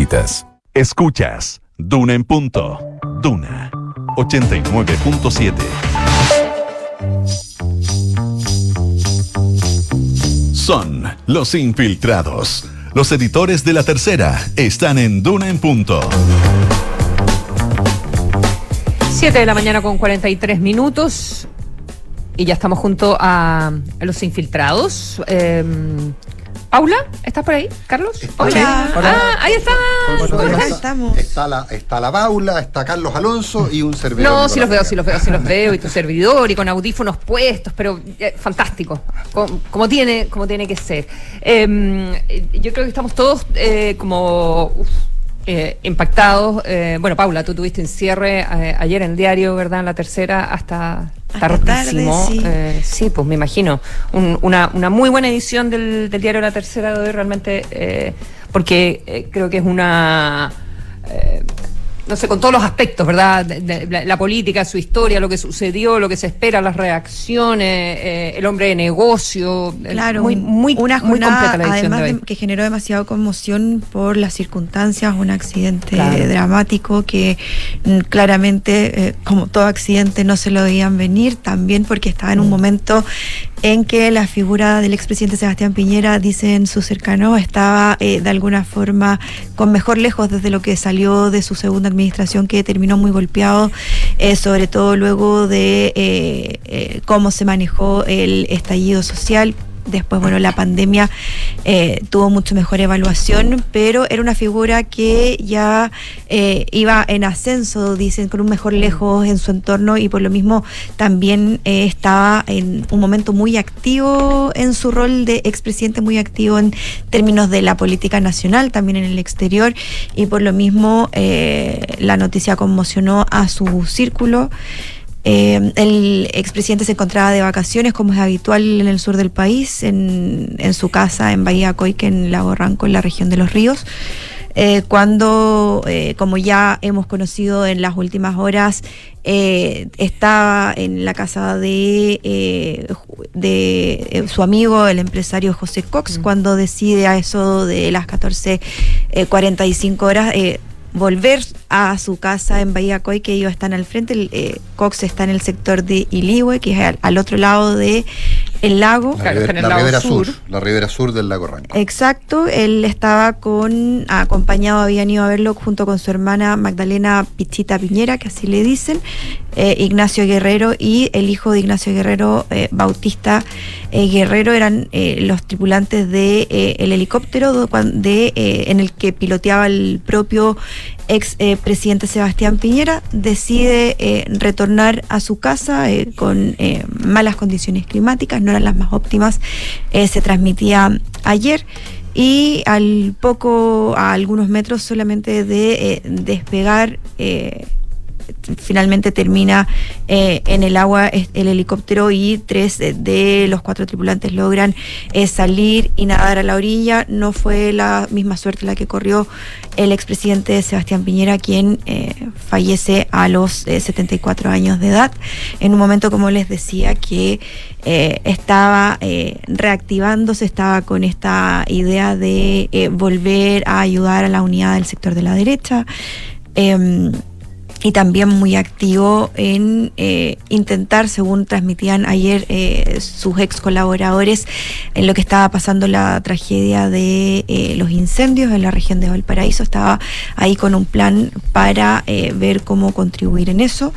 Escuchas Duna en punto. Duna 89.7. Son los infiltrados. Los editores de la tercera están en Duna en punto. 7 de la mañana con 43 minutos. Y ya estamos junto a, los infiltrados. Eh, Paula, ¿estás por ahí? ¿Carlos? Hola. Ah, ahí está. ¿Cómo estamos? Está la, está la Paula, está Carlos Alonso y un servidor. No, sí los veo, sí los veo, sí los veo. Y tu servidor y con audífonos puestos, pero eh, fantástico. Como, tiene, como tiene que ser. Em, yo creo que estamos todos eh, como... Eh, impactados. Eh, bueno, Paula, tú tuviste un cierre eh, ayer en el diario, ¿verdad? En la tercera hasta, tardísimo. sí. sí. pues me imagino. una, una muy buena edición del, del diario La Tercera de hoy, realmente, porque creo que es una no sé, con todos los aspectos, ¿verdad? De, de- la, la política, su historia, lo que sucedió, lo que se espera, las reacciones, eh, el hombre de negocio. Claro, muy, muy, una jornada, completa la edición además de que generó demasiada conmoción por las circunstancias, un accidente Claro. dramático que mm, claramente, eh, como todo accidente, no se lo veían venir, también porque estaba en Mm. un momento en que la figura del expresidente Sebastián Piñera, dicen sus cercanos, estaba eh, de alguna forma con mejor lejos desde lo que salió de su segunda administración, que terminó muy golpeado, eh, sobre todo luego de eh, eh, cómo se manejó el estallido social. Después, bueno, la pandemia eh, tuvo mucho mejor evaluación, pero era una figura que ya eh, iba en ascenso, dicen, con un mejor lejos en su entorno y por lo mismo también eh, estaba en un momento muy activo en su rol de expresidente, muy activo en términos de la política nacional, también en el exterior y por lo mismo la noticia conmocionó a su círculo. Eh, el expresidente se encontraba de vacaciones, como es habitual en el sur del país, en, en su casa en Bahía Coique, en Lago Ranco, en la región de los ríos. eh, cuando, eh, como ya hemos conocido en las últimas horas, eh, estaba en la casa de, su amigo, el empresario José Cox, cuando decide a eso de las 14.45 horas. volver a su casa en Bahía Coy, que ellos están al frente. El, eh, Cox está en el sector de Iligüe, que es al, al otro lado de el lago. La, ribera, la ribera sur. la ribera sur del lago Ranco. Exacto, él estaba con, acompañado, habían ido a verlo junto con su hermana Magdalena Pichita Piñera, que así le dicen, eh, Ignacio Guerrero y el hijo de Ignacio Guerrero, eh, Bautista eh, Guerrero, eran eh, los tripulantes de eh, el helicóptero de, eh, en el que piloteaba el propio ex eh, presidente Sebastián Piñera, decide eh, retornar a su casa eh, con eh, malas condiciones climáticas, no eran las más óptimas, se transmitía ayer y al poco, a algunos metros solamente de despegar, finalmente termina eh, en el agua el helicóptero y tres eh, de los cuatro tripulantes logran eh, salir y nadar a la orilla. No fue la misma suerte la que corrió el expresidente Sebastián Piñera, quien eh, fallece a los eh, 74 años de edad, en un momento, como les decía, que eh, estaba eh, reactivándose, estaba con esta idea de eh, volver a ayudar a la unidad del sector de la derecha. Em, y también muy activo en eh, intentar, según transmitían ayer eh, sus ex colaboradores, en lo que estaba pasando la tragedia de eh, los incendios en la región de Valparaíso. Estaba ahí con un plan para eh, ver cómo contribuir en eso.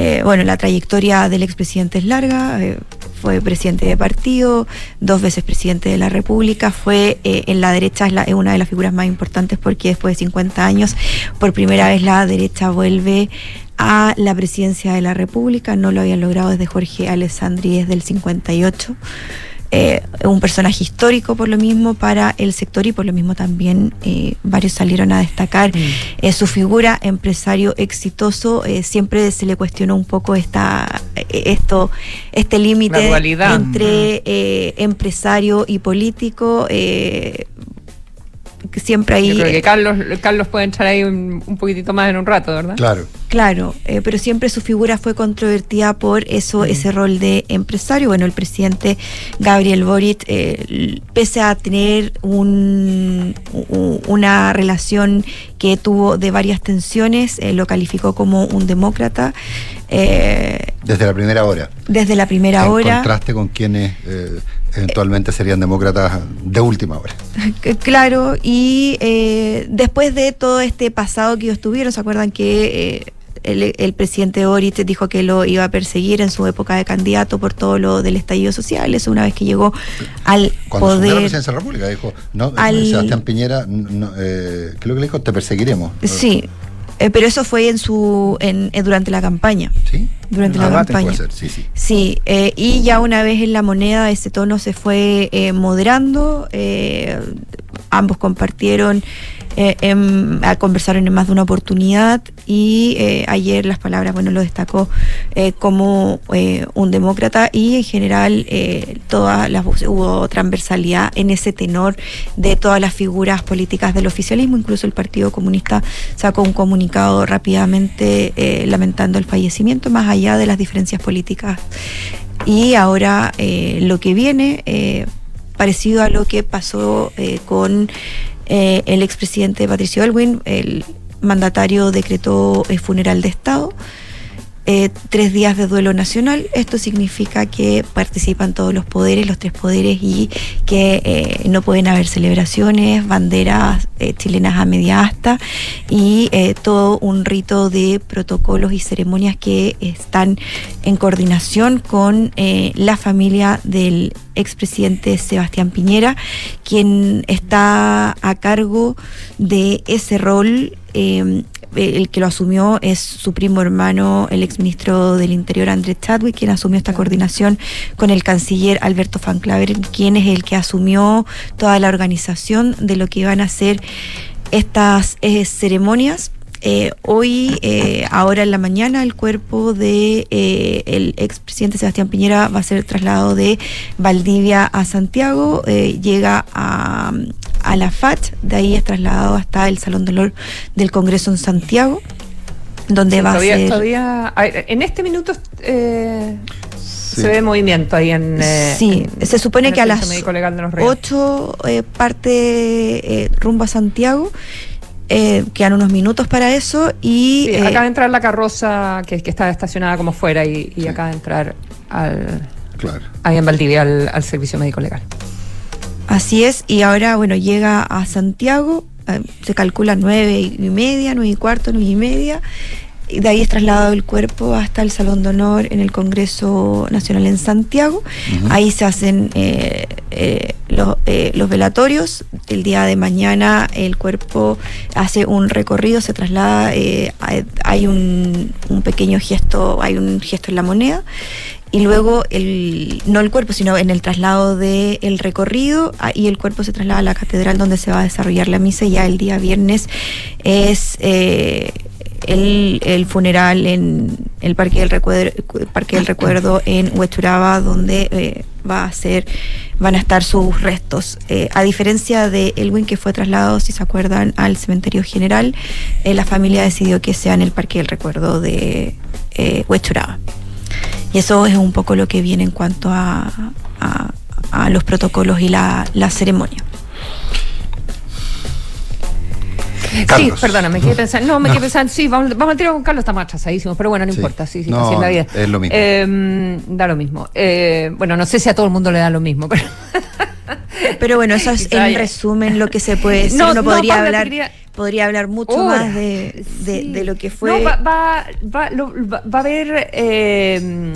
Eh, bueno, la trayectoria del expresidente es larga, eh, fue presidente de partido, dos veces presidente de la República, fue eh, en la derecha, es, la- es una de las figuras más importantes porque después de 50 años, por primera vez la derecha vuelve a la presidencia de la República, no lo habían logrado desde Jorge Alessandri desde el 58. Eh, un personaje histórico por lo mismo para el sector y por lo mismo también eh, varios salieron a destacar eh, su figura empresario exitoso siempre se le cuestionó un poco esta esto este límite entre empresario y político que siempre ahí Yo creo que Carlos, Carlos puede entrar ahí un, un poquitito más en un rato, ¿verdad? Claro. Claro, eh, pero siempre su figura fue controvertida por eso, ese rol de empresario. Bueno, el presidente Gabriel Boric, eh, pese a tener un- una relación que tuvo de varias tensiones, eh, lo calificó como un demócrata. eh, Desde la primera hora. desde la primera en hora. contraste con quienes eh, eventualmente serían demócratas de última hora. Claro, y eh, después de todo este pasado que ellos tuvieron, ¿se acuerdan que eh, el, el presidente Boric dijo que lo iba a perseguir en su época de candidato por todo lo del estallido social? Eso una vez que llegó al Cuando asumió la poder. presidencia de la República dijo, no, Al- Sebastián Piñera, no, eh, ¿qué es lo que le dijo? Te perseguiremos. Sí, eh, pero eso fue en su en, eh, durante la campaña. ¿Sí? Durante la puede campaña. ser, sí, sí. Sí, eh, y ya una vez en la moneda ese tono se fue eh, moderando, eh, ambos compartieron eh, em, conversaron en más de una oportunidad y eh, ayer las palabras, bueno, lo destacó eh, como eh, un demócrata y en general todas las hubo transversalidad en ese tenor de todas las figuras políticas del oficialismo, incluso el Partido Comunista sacó un comunicado rápidamente lamentando el fallecimiento, más allá de las diferencias políticas. Y ahora lo que viene, parecido a lo que pasó con eh, el expresidente Patricio Elwin, el mandatario decretó eh, funeral de Estado. Eh, tres días de duelo nacional. Esto significa que participan todos los poderes, los tres poderes, y que eh, no pueden haber celebraciones, banderas eh, chilenas a media asta y todo un rito de protocolos y ceremonias que están en coordinación con la familia del expresidente Sebastián Piñera, quien está a cargo de ese rol. El que lo asumió es su primo hermano, el exministro del Interior Andrés Chadwick, quien asumió esta coordinación con el canciller Alberto Van Claver, quien es el que asumió toda la organización de lo que iban a ser estas eh, ceremonias. Eh, hoy, eh, ahora en la mañana, el cuerpo de eh, el expresidente Sebastián Piñera va a ser trasladado de Valdivia a Santiago, eh, llega a, a la FACH, de ahí es trasladado hasta el Salón de Honor del Congreso en Santiago, donde va todavía, a ser... todavía- en este minuto eh, se ve movimiento ahí en. eh, sí, en- se supone que a las Médico Legal de los Ríos. 8 eh, parte eh, rumbo a Santiago. eh, quedan unos minutos para eso y Sí, eh, acaba de entrar la carroza que, que está estacionada como fuera y, y acaba de entrar al, Claro. ahí en Valdivia al, al servicio médico legal. Así es, y ahora, bueno, llega a Santiago, eh, se calcula nueve y media, nueve y cuarto, nueve y media, y de ahí es trasladado el cuerpo hasta el Salón de Honor en el Congreso Nacional en Santiago. Ahí se hacen eh, eh, los, eh, los velatorios. El día de mañana el cuerpo hace un recorrido, se traslada, eh, hay- hay un, un pequeño gesto, hay un gesto en la moneda y luego el no el cuerpo sino en el traslado del recorrido y el cuerpo se traslada a la catedral donde se va a desarrollar la misa y ya el día viernes es eh, el, el funeral en el parque del recuerdo parque del recuerdo en Huechuraba donde eh, va a ser van a estar sus restos. Eh, a diferencia de Elwin que fue trasladado si se acuerdan al cementerio general la familia decidió que sea en el parque del recuerdo de Huechuraba y eso es un poco lo que viene en cuanto a, a- a los protocolos y la, la ceremonia. Sí, perdona, me quedé pensando. No, me No. quedé pensando. Sí, vamos, vamos a tirar con Carlos, estamos atrasadísimos, pero bueno, no Sí. importa. Sí, sí, No, así es la vida. es lo mismo. Eh, da lo mismo. Eh, bueno, no sé si a todo el mundo le da lo mismo, pero. Pero bueno, eso es (laughs) en resumen lo que se puede (laughs) decir. No, Uno no, podría, Paula, te hablar, quería- podría hablar mucho más de, de- de lo que fue. No, va, va, va, lo- va- va a haber. eh,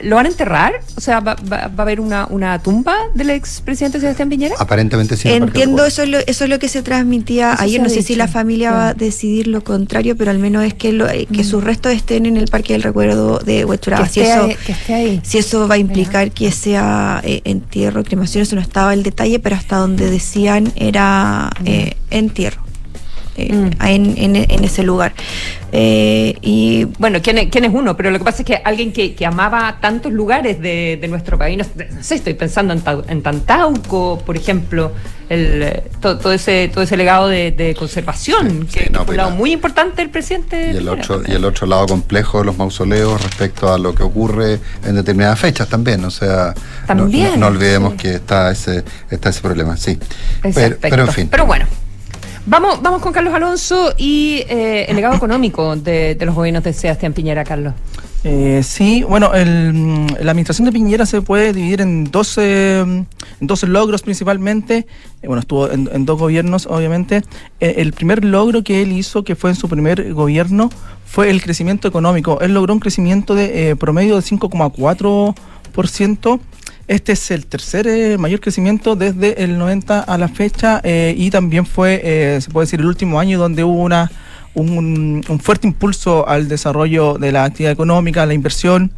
¿Lo van a enterrar? O sea, ¿va, va- va a haber una, una tumba del expresidente Sebastián Piñera? Aparentemente sí. Entiendo, eso es, lo, eso es lo que se transmitía Eso ayer. se No sé si la familia va a decidir lo contrario, pero al menos es que, lo- eh, que sus restos estén en el Parque del Recuerdo de Huechuraba. Que Si esté eso, ahí- que esté ahí. si eso va a implicar que sea eh, entierro, cremación, eso no estaba el detalle, pero hasta donde decían era eh, entierro. Eh, en, en- en ese lugar. Eh, y Bueno, ¿quién es, quién es uno? Pero lo que pasa es que alguien que, que amaba tantos lugares de, de nuestro país, no, no sé, estoy pensando en, Tau- en Tantauco, por ejemplo, el, eh, to- todo, ese, todo ese legado de, de conservación, que, sí, que no, fue un lado muy importante del presidente. Y el, otro, y el otro lado complejo de los mausoleos respecto a lo que ocurre en determinadas fechas también. O sea, no- También, no, no olvidemos sí. que está ese, está ese problema, sí. Pero, pero en fin. Pero bueno. Vamos, vamos con Carlos Alonso y eh, el legado económico de, los gobiernos de Sebastián Piñera, Carlos. Eh, sí, bueno, el, la administración de Piñera se puede dividir en dos, eh, en dos logros principalmente. Eh, bueno, estuvo en, en dos gobiernos, obviamente. Eh, el primer logro que él hizo, que fue en su primer gobierno, fue el crecimiento económico. Él logró un crecimiento de eh, promedio de 5,4%. Este es el tercer eh, mayor crecimiento desde el 90 a la fecha eh, y también fue, eh, se puede decir, el último año donde hubo una un, un fuerte impulso al desarrollo de la actividad económica, la inversión.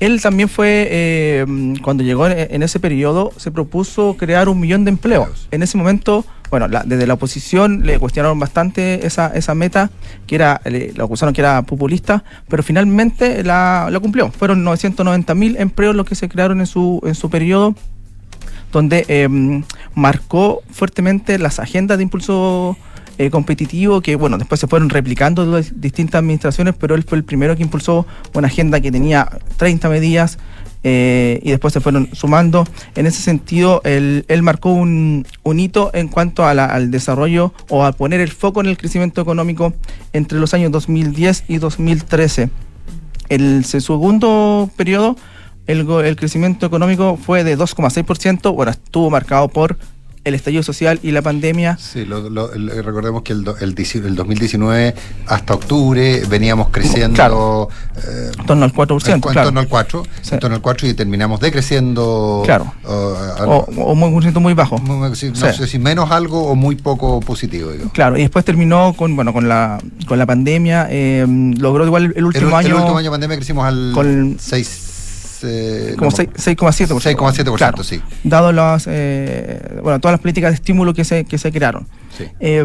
Él también fue, eh, cuando llegó en, ese periodo, se propuso crear un millón de empleos. En ese momento, bueno, desde la oposición le cuestionaron bastante esa, esa meta, que era, lo acusaron que era populista, pero finalmente la, la cumplió. Fueron 990 mil empleos los que se crearon en su, en su periodo donde eh, marcó fuertemente las agendas de impulso eh, competitivo que, bueno, después se fueron replicando distintas administraciones, pero él fue el primero que impulsó una agenda que tenía 30 medidas eh, y después se fueron sumando. En ese sentido, él, él marcó un, un hito en cuanto al desarrollo o a poner el foco en el crecimiento económico entre los años 2010 y 2013. El se- segundo periodo, el, el crecimiento económico fue de 2,6%, bueno, estuvo marcado por el estallido social y la pandemia. Sí, lo- lo- el- recordemos que el, do- el, el 2019 hasta octubre veníamos creciendo Claro. eh, En torno al 4%, en, en claro. torno al 4, Sí. en torno al 4 y terminamos decreciendo Claro. o, a- O, o muy, un porcentaje muy bajo. sí, no Sí. sé si menos algo o muy poco positivo. digo. Claro, y después terminó con bueno con la con la pandemia, eh, logró igual el El, último el año último año de pandemia crecimos al con- 6, eh, como no, seis- 6,7%. 6,7%, Claro, sí. Dado las, eh, bueno, todas las políticas de estímulo que se, que se crearon. Sí. Eh,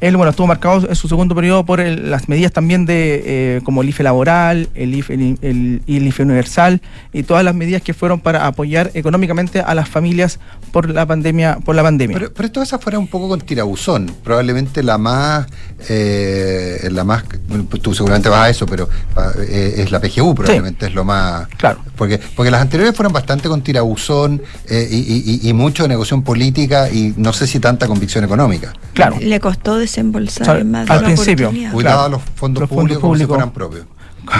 él, bueno, estuvo marcado en su segundo periodo por el- las medidas también de, eh, como el IFE laboral, el IFE, el, el- y el IFE universal y todas las medidas que fueron para apoyar económicamente a las familias por la pandemia, por la pandemia. Pero, pero todas esas fueran un poco con tirabuzón. Probablemente la más, eh, la más, pues tú seguramente vas a eso, pero ah, eh, es la PGU probablemente es lo más. Claro. Porque, porque las anteriores fueron bastante con tirabuzón eh, y, y- y- y mucho de negociación política y no sé si tanta convicción económica. Claro. Le costó desembolsar O sea, más de al principio. Cuidado Claro. a los fondos Los fondos públicos como si públicos. fueran propios.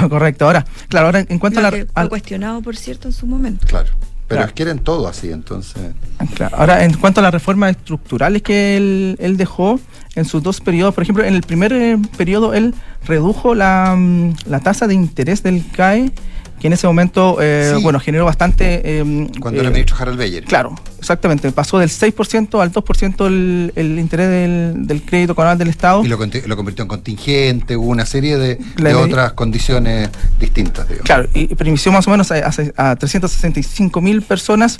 Correcto. Ahora, claro, ahora en cuanto Lo a la, que fue al- cuestionado, por cierto, en su momento. Claro. Pero Claro. quieren todo así, entonces. Claro. Ahora, en cuanto a las reformas estructurales que él, él dejó en sus dos periodos, por ejemplo, en el primer eh, periodo él redujo la, mm, la tasa de interés del CAE, que en ese momento, eh, Sí. bueno, generó bastante... eh, Cuando eh, era ministro Harald Beyer. Claro, exactamente. Pasó del 6% al 2% el, el interés del, del crédito canal del Estado. Y lo, lo convirtió en contingente, hubo una serie de, de otras condiciones distintas, digamos. Claro, y permitió más o menos a, a, a 365 mil personas.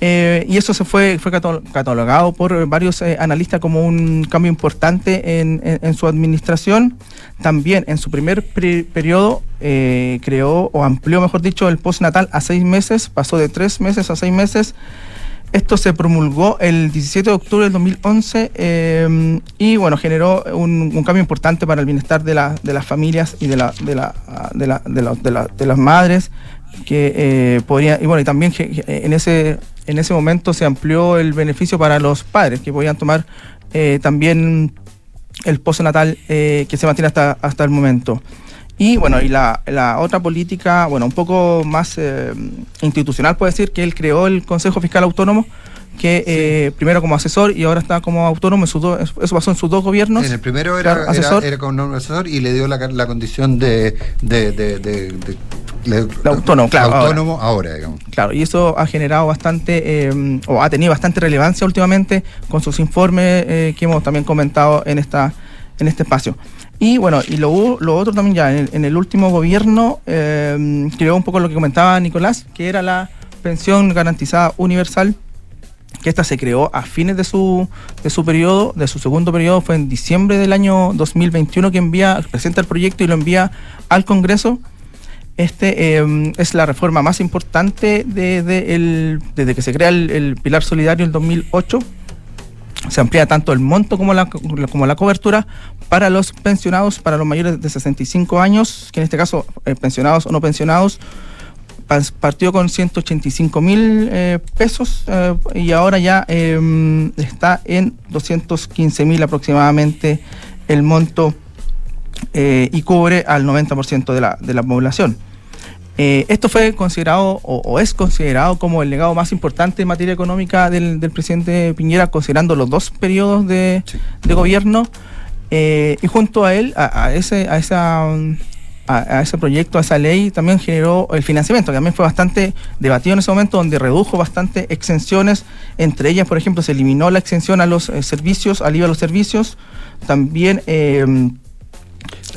Eh, y eso se fue, fue catalo- catalogado por varios eh, analistas como un cambio importante en, en- su administración. También en su primer pri- periodo eh, creó o amplió, mejor dicho, el postnatal a seis meses, pasó de tres meses a seis meses. Esto se promulgó el 17 de octubre del 2011 eh, y bueno, generó un, cambio importante para el bienestar de, la- de las familias y de, la, de, la, de, la- de, la- de la- de las madres que podría y bueno y también en ese en ese momento se amplió el beneficio para los padres que podían tomar eh, también el pozo natal eh, que se mantiene hasta hasta el momento. Y bueno y la, la otra política bueno un poco más eh, institucional puede decir que él creó el Consejo Fiscal Autónomo que eh, primero como asesor y ahora está como autónomo en sus dos- eso pasó en sus dos gobiernos. En el primero era, Claro, era- asesor. era con un asesor y le dio la, la condición de, de- de- le- autónomo, claro, autónomo ahora. digamos. Claro, y eso ha generado bastante, eh, o ha tenido bastante relevancia últimamente con sus informes eh, que hemos también comentado en esta en este espacio. Y bueno, y lo, lo otro también ya, en el, en el último gobierno eh, creó un poco lo que comentaba Nicolás, que era la pensión garantizada universal, que esta se creó a fines de su, de su periodo, de su segundo periodo, fue en diciembre del año 2021 que envía, presenta el proyecto y lo envía al Congreso. Este eh, es la reforma más importante de- el- desde que se crea el, Pilar Solidario en 2008. Se amplía tanto el monto como la, como la cobertura para los pensionados, para los mayores de 65 años, que en este caso, eh, pensionados o no pensionados, partió con 185 mil eh, pesos eh, y ahora ya eh, está en 215 mil aproximadamente el monto y cubre al 90% de la, de la población. Eh, esto fue considerado o, o es considerado como el legado más importante en materia económica del, del presidente Piñera, considerando los dos periodos de, de gobierno. Eh, y junto a él, a, a ese, a, esa, a, ese proyecto, a esa ley, también generó el financiamiento, que también fue bastante debatido en ese momento, donde redujo bastante exenciones. Entre ellas, por ejemplo, se eliminó la exención a los eh, servicios, al IVA a los servicios. También eh,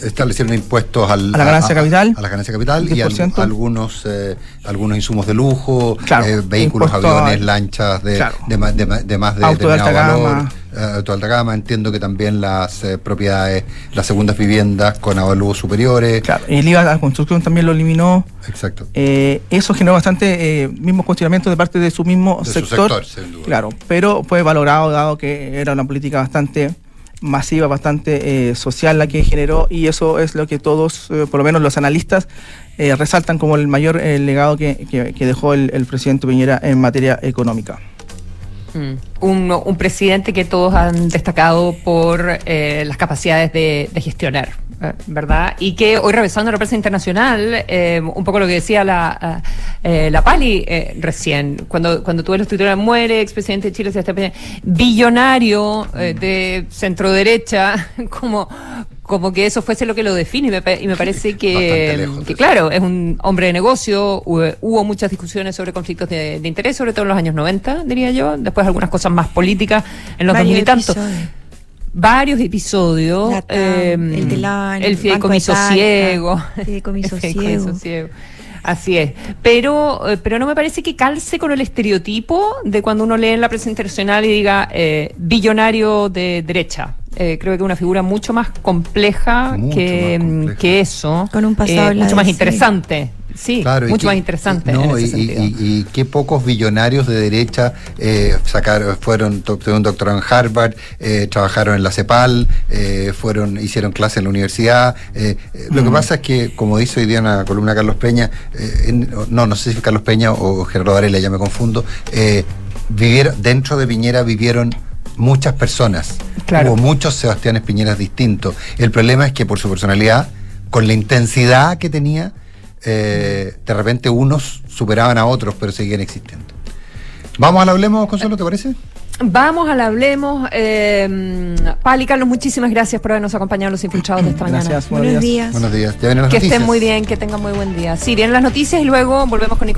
establecieron impuestos al- A la ganancia capital. A la ganancia capital y al- 10%. algunos eh, algunos insumos de lujo, Claro, eh, vehículos, a- aviones, lanchas de, Claro. de, más de Auto de alta determinado valor, gama. eh, alta gama. Entiendo que también las eh, propiedades, las segundas viviendas con avalúos superiores. Claro, el IVA a la construcción también lo eliminó. Exacto. Eh, eso generó bastante eh, mismos cuestionamientos de parte de su mismo De su sector. sector, sin duda. Claro, pero fue valorado dado que era una política bastante masiva, bastante eh, social la que generó y eso es lo que todos, eh, por lo menos los analistas, eh, resaltan como el mayor eh, legado que, que- que dejó el, el presidente Piñera en materia económica. Mm. Un, un presidente que todos han destacado por eh, las capacidades de, gestionar, eh, ¿verdad? Y que hoy revisando la prensa internacional, eh, un poco lo que decía la, la Pali recién, cuando, cuando tuve los titulares, muere expresidente de Chile, Sebastián Piñera, billonario de centro derecha, (laughs) como como que eso fuese lo que lo define y me, pa- y me parece que, lejos claro, es un hombre de negocio, hubo, hubo muchas discusiones sobre conflictos de, de interés, sobre todo en los años 90, diría yo, después algunas cosas más políticas en los Varios 2000 y tanto. episodios. Varios episodios. La TAM, eh, el de la- el el fideicomiso ciego. (laughs) fideicomiso ciego. ciego. Así es. Pero, eh, pero no me parece que calce con el estereotipo de cuando uno lee en la prensa internacional y diga eh, billonario de derecha. Eh, creo que es una figura mucho más compleja, Mucho que, más compleja. que eso. Con un pasado Eh, mucho más interesante. Sí, Claro, mucho más interesante. no, en y, ese y- sentido. y- y qué pocos billonarios de derecha eh, sacaron, fueron, un doctorado en Harvard, eh, trabajaron en la CEPAL, eh, fueron, hicieron clase en la universidad. Lo que pasa es que, como dice hoy día en la columna Carlos Peña, eh, en- no, no sé si Carlos Peña o Gerardo Varela, ya me confundo, eh, vivieron, dentro de Piñera vivieron muchas personas. Claro. Hubo muchos Sebastianes Piñeras distintos. El problema es que por su personalidad, con la intensidad que tenía, eh, de repente unos superaban a otros, pero seguían existiendo. Vamos al hablemos, Consuelo, ¿te parece? Vamos al hablemos. Eh, Pali, Carlos, muchísimas gracias por habernos acompañado en los infiltrados de esta mañana. Gracias, Buenos días. Buenos días. Ya vienen las Que noticias. estén muy bien, que tengan muy buen día. Sí, vienen las noticias y luego volvemos con Nicolás.